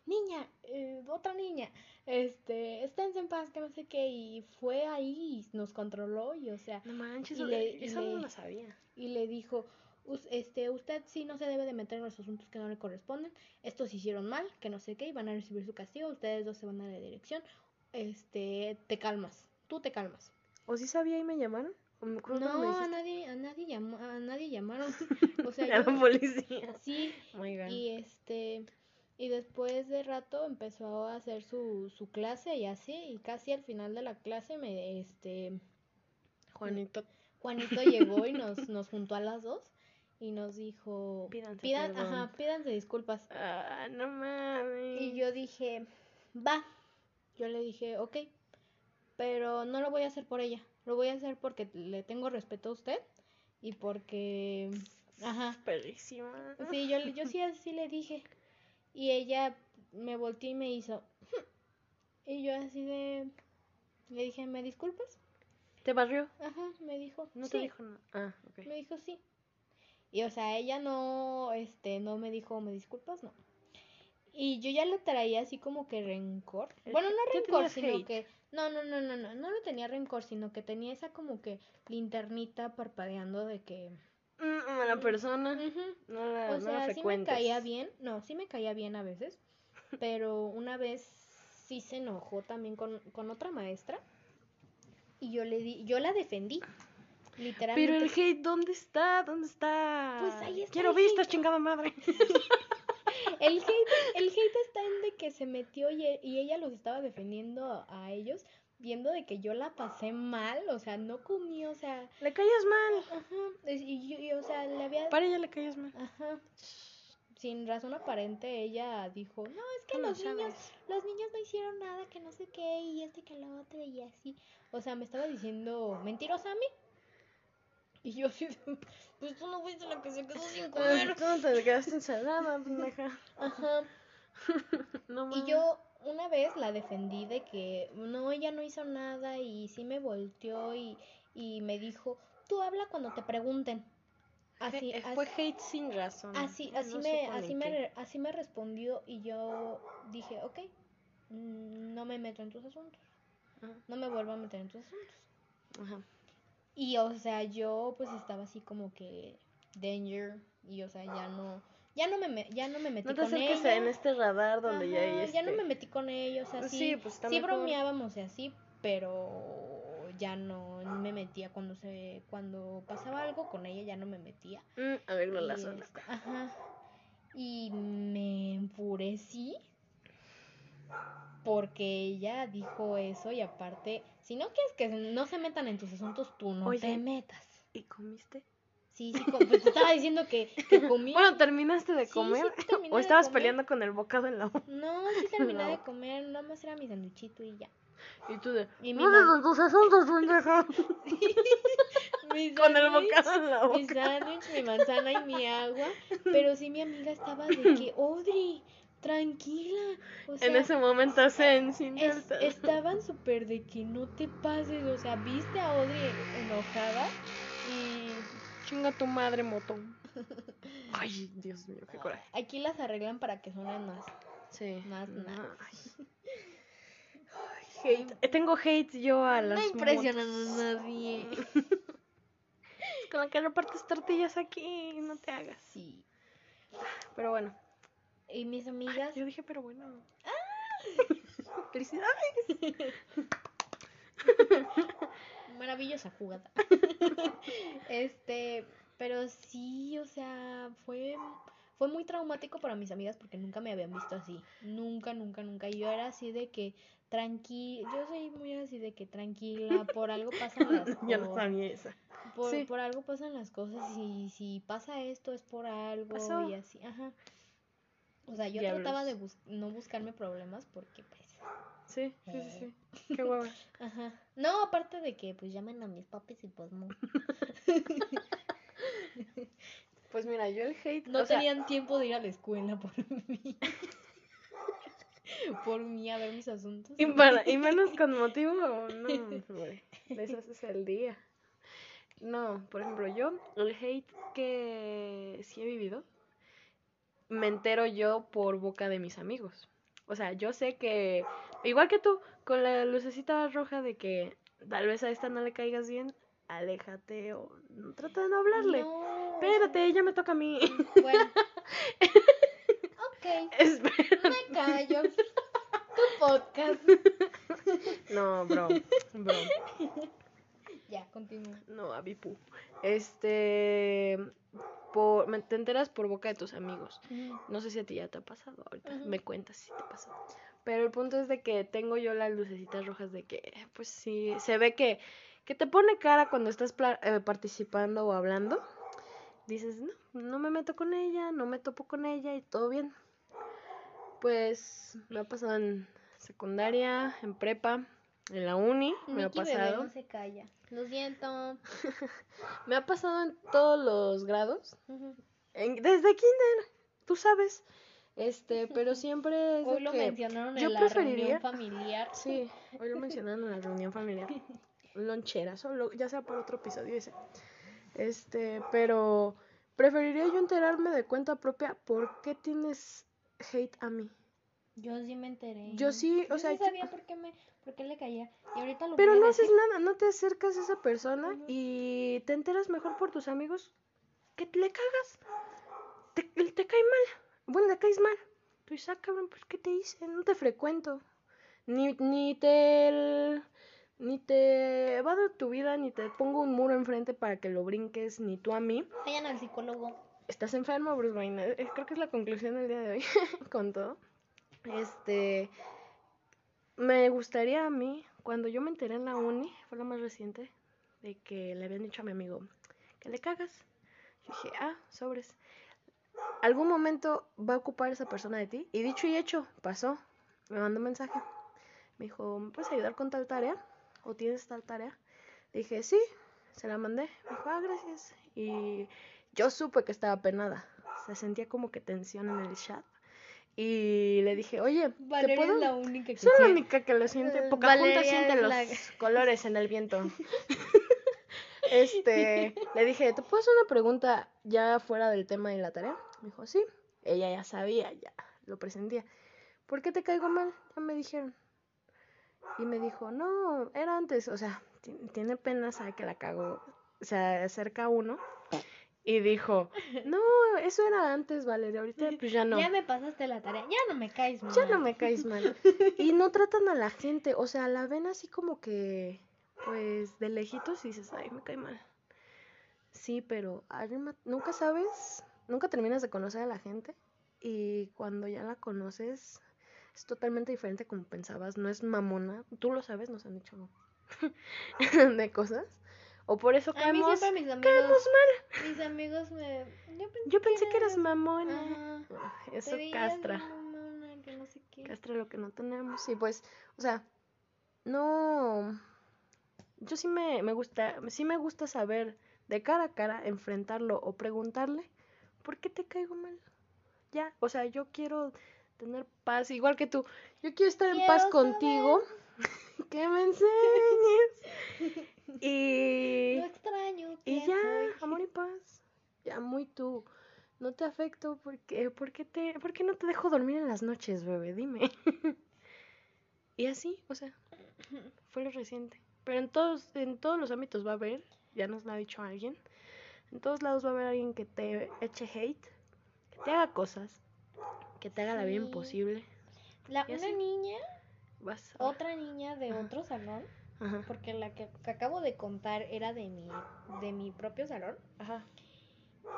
niña, eh, otra niña, este, esténse en paz, que no sé qué, y fue ahí y nos controló, y o sea, No manches, Y le- y eso no le- lo sabía. y le dijo, "Us- este, usted sí no se debe de meter en los asuntos que no le corresponden, estos hicieron mal, que no sé qué, y van a recibir su castigo, ustedes dos se van a la dirección, este, te calmas, tú te calmas. ¿O sí sabía y me llamaron? ¿O me acuerdo cuando me No, a nadie, a nadie llamó, a nadie llamaron, o sea, A la policía. sí, Oh my God. y este, y después de rato empezó a hacer su, su clase y así, y casi al final de la clase me, este, Juanito, Juanito llegó y nos, nos juntó a las dos y nos dijo, Pídanse pidan, ajá, pídanse disculpas. ah, no mames. Y yo dije, va. Yo le dije, ok, pero no lo voy a hacer por ella. Lo voy a hacer porque le tengo respeto a usted y porque, ajá. Perrísima. Sí, yo, yo sí así le dije. Y ella me volteó y me hizo. Y yo así de... Le dije, ¿me disculpas? ¿Te barrió? Ajá, me dijo. No "Sí". te dijo nada. Ah, ok. Me dijo sí. Y o sea, ella no, este, no me dijo, ¿me disculpas? No. Y yo ya lo traía así como que rencor. Bueno, no rencor, sino hate. que... No, no, no, no, no, no lo tenía rencor, sino que tenía esa como que linternita parpadeando de que... Mm, mala persona. No la, O no la sea, sí me caía bien, no, sí me caía bien a veces, pero una vez sí se enojó también con, con otra maestra y yo le di, yo la defendí, literalmente. Pero el hate, ¿dónde está? ¿Dónde está? Pues ahí está Quiero vistas, chingada madre. El hate, el hate está en de que se metió y, e- y ella los estaba defendiendo a ellos viendo de que yo la pasé mal, o sea, no comí, o sea, Le caías mal. ajá, y yo, y, o sea, le había, Para ella le caías mal. ajá, sin razón aparente, ella dijo, no, es que los niños, los niños no hicieron nada, que no sé qué, y este que lo otro, y así, o sea, me estaba diciendo mentirosa a mí, y yo así, pues tú no fuiste la que se quedó sin Ay, comer, Tú no te quedaste ensalada, pendeja. ajá, No Y yo una vez la defendí de que no, ella no hizo nada y sí me volteó y, y me dijo, tú habla cuando te pregunten. Así, Eh, así, Fue hate sin razón. así, así me, así me, así me respondió y yo dije, ok, mm, no me meto en tus asuntos, Ajá, no me vuelvo a meter en tus asuntos. ajá. Y o sea, yo pues estaba así como que danger y o sea, ya no, ya no me, ya no me metí No te con ella. en este radar donde ya hay ya no este- me metí con ellos, Pues sí, sí, pues sí bromeábamos y así, pero ya no me metía cuando se cuando pasaba algo con ella ya no me metía. Mm, arreglo la Y, zona. este, ajá. Y me enfurecí porque ella dijo eso y aparte, si no quieres que no se metan en tus asuntos, tú no Oye. te metas. ¿Y comiste? Sí, sí, como- pues te estaba diciendo que, que comí. Bueno, ¿terminaste de Sí, comer? sí terminé ¿O estabas comer. peleando con el bocado en la boca? No, sí terminé No. de comer, nada más era mi sanduchito y ya. Y tú de... Y mi No con tus asuntos, pendeja. Mi Con el bocado en la Mi boca. sándwich, mi manzana y mi agua. Pero sí mi amiga estaba de que, Audrey, tranquila. O sea, En ese momento zen, sin es- estaban súper de que no te pases. O sea, viste a Audrey enojada Chinga tu madre, motón. Ay, Dios mío, qué coraje. aquí las arreglan para que suenen más. Sí. Más nada. ay. Hate. Eh, Tengo hate yo a las No impresionan a nadie. Con la que repartes tortillas aquí, no te hagas. Sí. Pero bueno. Y mis Ay, amigas, yo dije, pero bueno. Felicidades. Maravillosa jugada. este, pero sí, o sea, fue fue muy traumático para mis amigas porque nunca me habían visto así. Nunca, nunca, nunca. Y yo era así de que tranquila, yo soy muy así de que tranquila, por algo pasan las ya no cosas. sabía esa. Por, Sí. por algo pasan las cosas y si pasa esto es por algo Pasó. y así, ajá. O sea, yo Diablos. trataba de bus- no buscarme problemas porque pues Sí, sí, sí, sí. Qué hueva. Ajá. No, aparte de que pues llamen a mis papis y pues no. Pues mira, yo el hate. No o sea, tenían tiempo de ir a la escuela por mí. por mí a ver mis asuntos. Y, para, y menos con motivo, no, hombre, les haces el día. No, por ejemplo, yo, el hate que sí he vivido, me entero yo por boca de mis amigos. O sea, yo sé que, igual que tú, con la lucecita roja de que tal vez a esta no le caigas bien, aléjate o no, trata de no hablarle. No, Espérate, ya me toca a mí. Bueno. ok, Espera. me callo. Tu podcast. No, bro, bro. Ya, continúa. No, Abipu. Este. Por, me- te enteras por boca de tus amigos. No sé si a ti ya te ha pasado. Ahorita me cuentas si te pasó. Pero el punto es de que tengo yo las lucecitas rojas de que, pues sí, se ve que, que te pone cara cuando estás eh, participando o hablando. Dices, no, no me meto con ella, no me topo con ella y todo bien. Pues me ha pasado en secundaria, en prepa, en la uni, me ha Nikki bebé pasado. no se calla. Lo siento. Me ha pasado en todos los grados. En- desde kinder, tú sabes. Este, pero siempre es Hoy lo que- mencionaron yo en la preferiría- reunión familiar. Sí, hoy lo mencionaron en la reunión familiar. Lonchera, solo, ya sea por otro episodio ese. Este, pero preferiría yo enterarme de cuenta propia por qué tienes hate a mí. Yo sí me enteré. Yo sí, o Yo sea, yo- sabía por qué me, por qué le caía. Y ahorita lo Pero no haces decir. nada, no te acercas a esa persona y te enteras mejor por tus amigos que le cagas. Te, te cae mal. Bueno, le caes mal. Tú dices, ah, cabrón, pues ¿qué te hice? No te frecuento. Ni, ni te ni te evado tu vida, ni te pongo un muro enfrente para que lo brinques, ni tú a mí. Vayan al psicólogo. Estás enfermo, Bruce Wayne. Eh, Creo que es la conclusión del día de hoy con todo. Este, me gustaría a mí cuando yo me enteré en la uni, fue la más reciente, de que le habían dicho a mi amigo que le cagas. Yo dije, ah, sobres. Algún momento va a ocupar esa persona de ti. Y dicho y hecho, pasó. Me mandó un mensaje. Me dijo, ¿me puedes ayudar con tal tarea? ¿O tienes tal tarea? Dije, sí, se la mandé. Me dijo, ah, gracias. Y yo supe que estaba penada. Se sentía como que tensión en el chat. Y le dije, oye, ¿te Valeria puedo? es la única que Soy la sí- única que lo siente. Eh, Pocahontas siente los la- colores en el viento. este, le dije, ¿te puedo hacer una pregunta ya fuera del tema de la tarea? Me dijo, sí. Ella ya sabía, ya lo presentía. ¿Por qué te caigo mal? Ya me dijeron. Y me dijo, no, era antes. O sea, ti- tiene pena, sabe que la cago. Se acerca a uno y dijo, no, eso era antes, Valeria. Ahorita pues ya no. Ya me pasaste la tarea. Ya no me caes mal. Ya no me caes mal. Y no tratan a la gente, o sea, la ven así como que, pues, de lejitos y dices, ay, me cae mal. Sí, pero nunca sabes, nunca terminas de conocer a la gente y cuando ya la conoces es totalmente diferente como pensabas, no es mamona, tú lo sabes, nos han dicho de cosas. O por eso A mí caemos, mis caemos amigos, mal. mis amigos me... Yo pensé, Yo pensé que eras mamona. Ajá. Eso castra. mamona, que no sé qué. Castra lo que no tenemos. Y pues, o sea, no. Yo sí me, me gusta, sí me gusta saber de cara a cara, enfrentarlo o preguntarle, ¿por qué te caigo mal? Ya, o sea, yo quiero tener paz, igual que tú. Yo quiero estar en paz contigo, que me enseñes. Y, Lo extraño. y ya, soy. amor y paz. Ya, muy tú. No te afecto porque, ¿por qué te, por qué no te dejo dormir en las noches, bebé? Dime. y así, o sea, fue lo reciente. Pero en todos, en todos los ámbitos va a haber, ya nos lo ha dicho alguien, en todos lados va a haber alguien que te eche hate, que te haga cosas, que te haga la vida imposible. La, una así. niña, Vas a- otra niña de Ajá. otro salón, Ajá. porque la que, que acabo de contar era de mi, de mi propio salón. Ajá.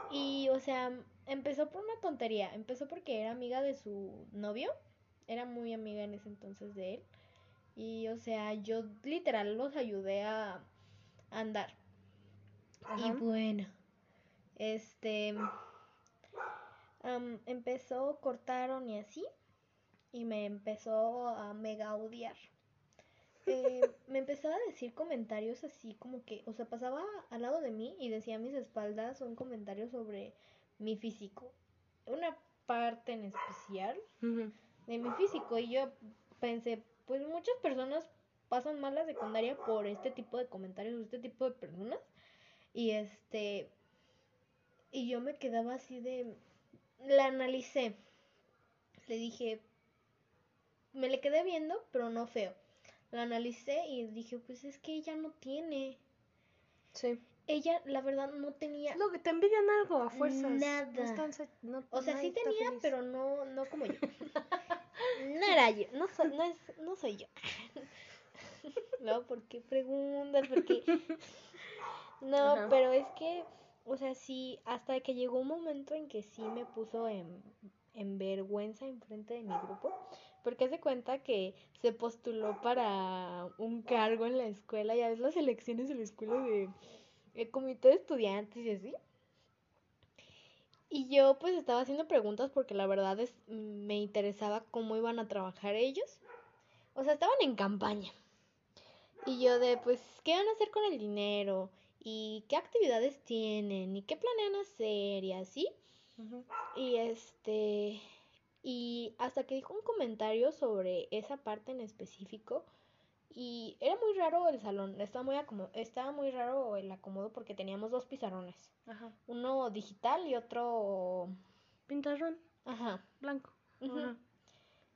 Y, o sea, empezó por una tontería. Empezó porque era amiga de su novio. Era muy amiga en ese entonces de él. Y, o sea, yo literal los ayudé a andar. Y bueno, este. empezó, cortaron y así. Y me empezó a mega odiar. Eh, me empezaba a decir comentarios así como que, o sea, pasaba al lado de mí y decía a mis espaldas un comentario sobre mi físico. Una parte en especial de mi físico. Y yo pensé, pues muchas personas pasan mal la secundaria por este tipo de comentarios, este tipo de personas. Y este. Y yo me quedaba así de. La analicé. Le dije. Me le quedé viendo, pero no feo. La analicé y dije, pues es que ella no tiene. Sí. Ella, la verdad, no tenía. Lo que te envidian algo a fuerzas. No Nada. no- O sea, sí tenía, feliz. pero no, no como yo. No era yo, no soy, no es, no soy yo. No, ¿por qué preguntas? ¿Por qué? No, Ajá. pero es que, o sea, sí, hasta que llegó un momento en que sí me puso en, en vergüenza en frente de mi grupo, porque hace cuenta que se postuló para un cargo en la escuela, ya ves las elecciones de la escuela de el comité de estudiantes y así. Y yo pues estaba haciendo preguntas porque la verdad es me interesaba cómo iban a trabajar ellos. O sea, estaban en campaña. Y yo de pues qué van a hacer con el dinero y qué actividades tienen y qué planean hacer y así. Y este y hasta que dijo un comentario sobre esa parte en específico y era muy raro el salón, estaba muy estaba muy raro el acomodo porque teníamos dos pizarrones, Ajá. uno digital y otro Pintarrón ajá. blanco. Ajá.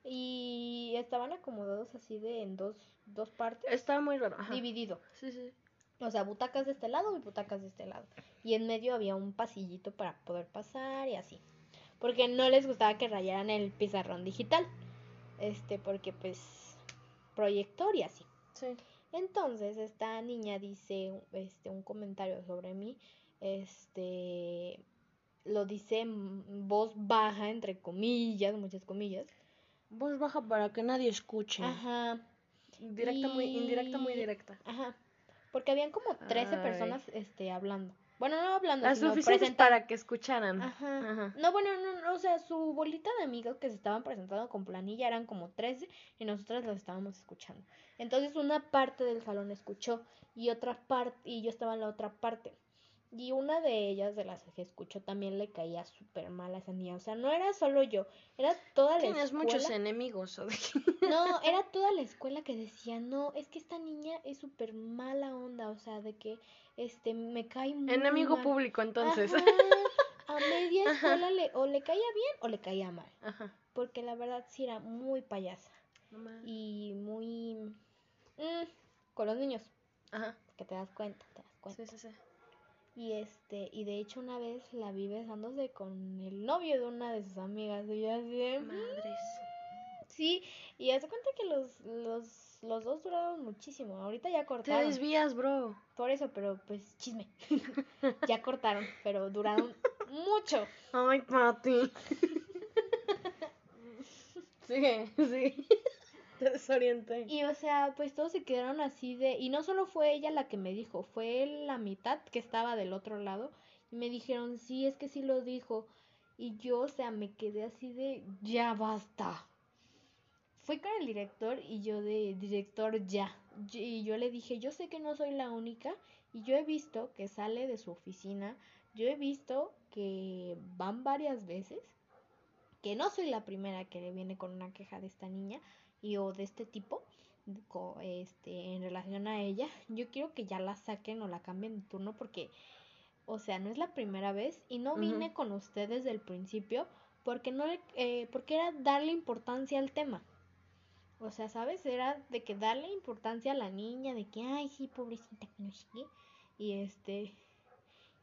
Y estaban acomodados así de en dos dos partes, Está muy raro. Ajá. dividido. Sí, sí. O sea, butacas de este lado y butacas de este lado. Y en medio había un pasillito para poder pasar y así. Porque no les gustaba que rayaran el pizarrón digital. Este, porque pues proyector y así. Sí. Entonces, esta niña dice este un comentario sobre mí. Este lo dice en voz baja, entre comillas, muchas comillas. Voz baja para que nadie escuche. Ajá. Directa muy, indirecta muy directa. Ajá. Porque habían como 13 Ay. personas este, hablando. Bueno, no hablando, Las sino suficientes para que escucharan. Ajá. Ajá. No, bueno, no, no, o sea, su bolita de amigos que se estaban presentando con planilla eran como 13 y nosotras los estábamos escuchando. Entonces una parte del salón escuchó y otra parte, y yo estaba en la otra parte. Y una de ellas, de las que escuchó, también le caía súper mal a esa niña. O sea, no era solo yo, era toda la Tienes escuela. muchos enemigos. ¿o de qué? No, era toda la escuela que decía, no, es que esta niña es súper mala onda, o sea, de que, este, me cae muy Enemigo mal. público, entonces. Ajá, a media escuela le, o le caía bien o le caía mal, Ajá. porque la verdad sí era muy payasa y muy... mm, con los niños, Ajá. que te das cuenta, te das cuenta. Sí, sí, sí. Y este, y de hecho una vez la vi besándose con el novio de una de sus amigas, y yo así de. Madres. Sí, y hace cuenta que los, los, los dos duraron muchísimo. Ahorita ya Te cortaron. desvías, bro. Por eso, pero pues chisme. ya cortaron, pero duraron mucho. Ay, Pati. Sigue, sí. Y o sea, pues todos se quedaron así de... Y no solo fue ella la que me dijo, fue la mitad que estaba del otro lado. Y me dijeron, sí, es que sí lo dijo. Y yo, o sea, me quedé así de, ya basta. Fui con el director y yo de, director, ya. Y yo le dije, yo sé que no soy la única. Y yo he visto que sale de su oficina. Yo he visto que van varias veces. Que no soy la primera que le viene con una queja de esta niña y o de este tipo este en relación a ella yo quiero que ya la saquen o la cambien de turno porque o sea no es la primera vez y no vine con ustedes desde el principio porque no le eh, porque era darle importancia al tema. O sea sabes era de que darle importancia a la niña de que ay sí pobrecita que no sé qué y este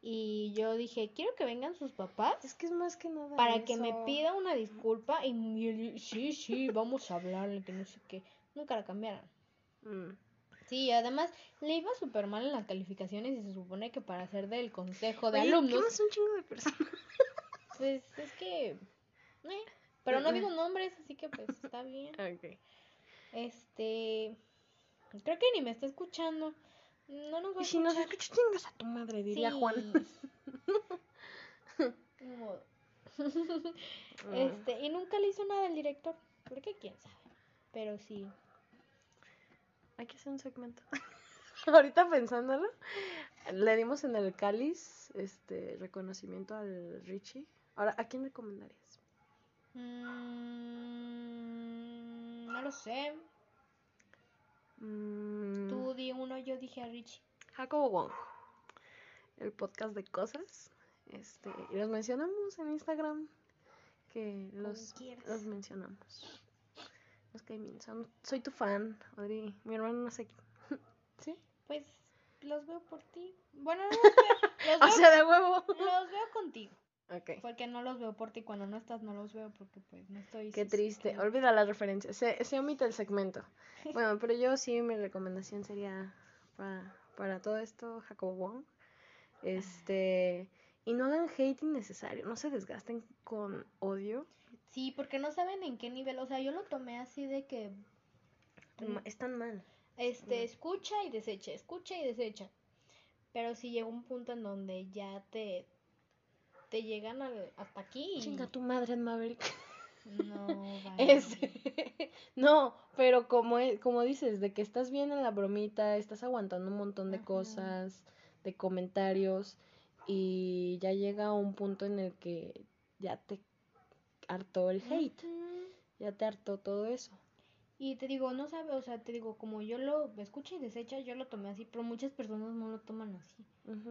y yo dije quiero que vengan sus papás Es que es más que nada. para que me pida una disculpa y, él, sí, sí, vamos a hablarle, que no sé qué. Nunca la cambiaron. Mm. Sí, además le iba súper mal en las calificaciones y se supone que para ser del consejo de Oye, alumnos, quemas un chingo de personas. pues es que... eh, pero no digo nombres, así que pues está bien. Ok. Este... Creo que ni me está escuchando. No nos va a Y si nos escuchar. escuchas, chingas a tu madre, diría Sí. Juan. Modo. Mm. Este, y nunca le hizo nada al director. ¿Por qué? ¿Quién sabe? Pero sí. Hay que hacer un segmento. Ahorita pensándolo, le dimos en el cáliz este reconocimiento al Richie. Ahora, ¿a quién recomendarías? Mm, no lo sé. Mm, Tú di uno, yo dije a Richie. Jacobo Wong. El podcast de cosas. Este, y los mencionamos en Instagram. Que los, los mencionamos. Los que son, soy tu fan, Audrey. Mi hermano no sé. ¿Sí? Pues los veo por ti. Bueno, no los veo. Los O veo, sea, de huevo. los veo contigo. Porque no los veo por ti. Cuando no estás, no los veo porque pues no estoy. Qué triste. Olvida la referencia. Se, se omite el segmento. Bueno, pero yo sí, mi recomendación sería para, para todo esto, Jacobo Wong. Este. Y no hagan hate innecesario. No se desgasten con odio. Sí, porque no saben en qué nivel. O sea, yo lo tomé así de que. Ma- Están mal. Este, Mm. escucha y desecha, escucha y desecha. Pero si llega un punto en donde ya te. Te llegan al- hasta aquí. y Chinga tu madre, Maverick. No, vale. Es- no, pero como, e- como dices, de que estás bien en la bromita, estás aguantando un montón de Ajá. cosas, de comentarios, y ya llega un punto en el que ya te hartó el hate, ya te hartó todo eso. Y te digo, no sabe, o sea, te digo, como yo lo escucho y desecha, yo lo tomé así, pero muchas personas no lo toman así.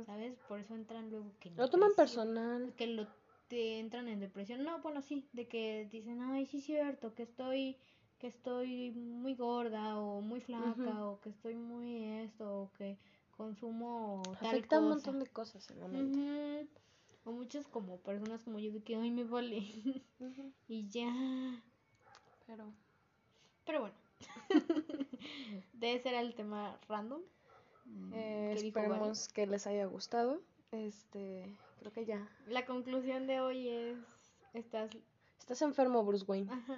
¿sabes? Por eso entran luego que Lo toman personal. Que lo te entran en depresión. No, bueno, sí, de que dicen, ay, sí es cierto, que estoy, que estoy muy gorda o muy flaca o que estoy muy esto o que consumo tal Afecta un cosa. montón de cosas en la mente. O muchas como personas como yo de que, ay, me vale. Y ya. Pero Pero bueno. de ese era el tema random. mm, eh, que esperemos que les haya gustado. Este, creo que ya. La conclusión de hoy es, estás... Estás enfermo, Bruce Wayne. Ajá.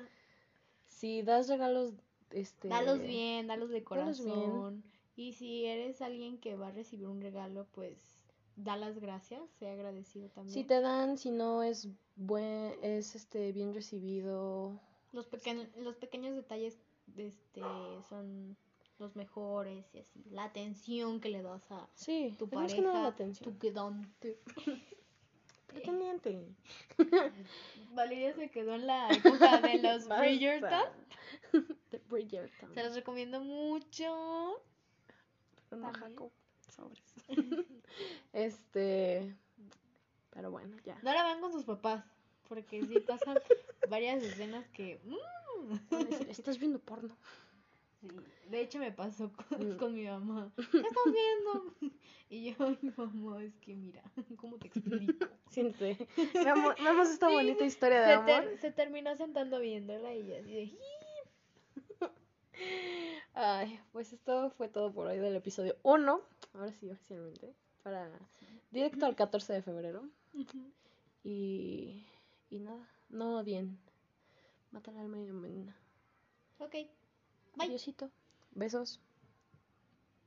Si das regalos este... Dalos bien, dalos de dalos bien. corazón. Y si eres alguien que va a recibir un regalo, pues da las gracias, sea agradecido también. Si te dan, si no es buen, es este bien recibido. Los, pequeños los pequeños detalles este, son los mejores y así. La atención que le das a Sí, tu más que nada la pareja, atención. tu quedón. Pretendiente. Valeria se quedó en la época de los. Bridgerton. De Bridgerton. Se los recomiendo mucho. No. Jacob, sobres. este, pero bueno, ya. No la vean con sus papás, porque sí pasan varias escenas que... mm, decir, Estás viendo porno. sí. De hecho me pasó con, Mm. con mi mamá. ¿Qué estás viendo? Y yo, ay mamá, es que mira, ¿cómo te explico? Siente. Veamos esta Sí, bonita historia de Se, amor. ter- se terminó sentando viéndola y así de... Ay, pues esto fue todo por hoy del episodio 1. Ahora sí, oficialmente. Para directo al 14 de febrero. Y, y nada, no odien. Mata al alma y envenena. Ok, bye. Besos.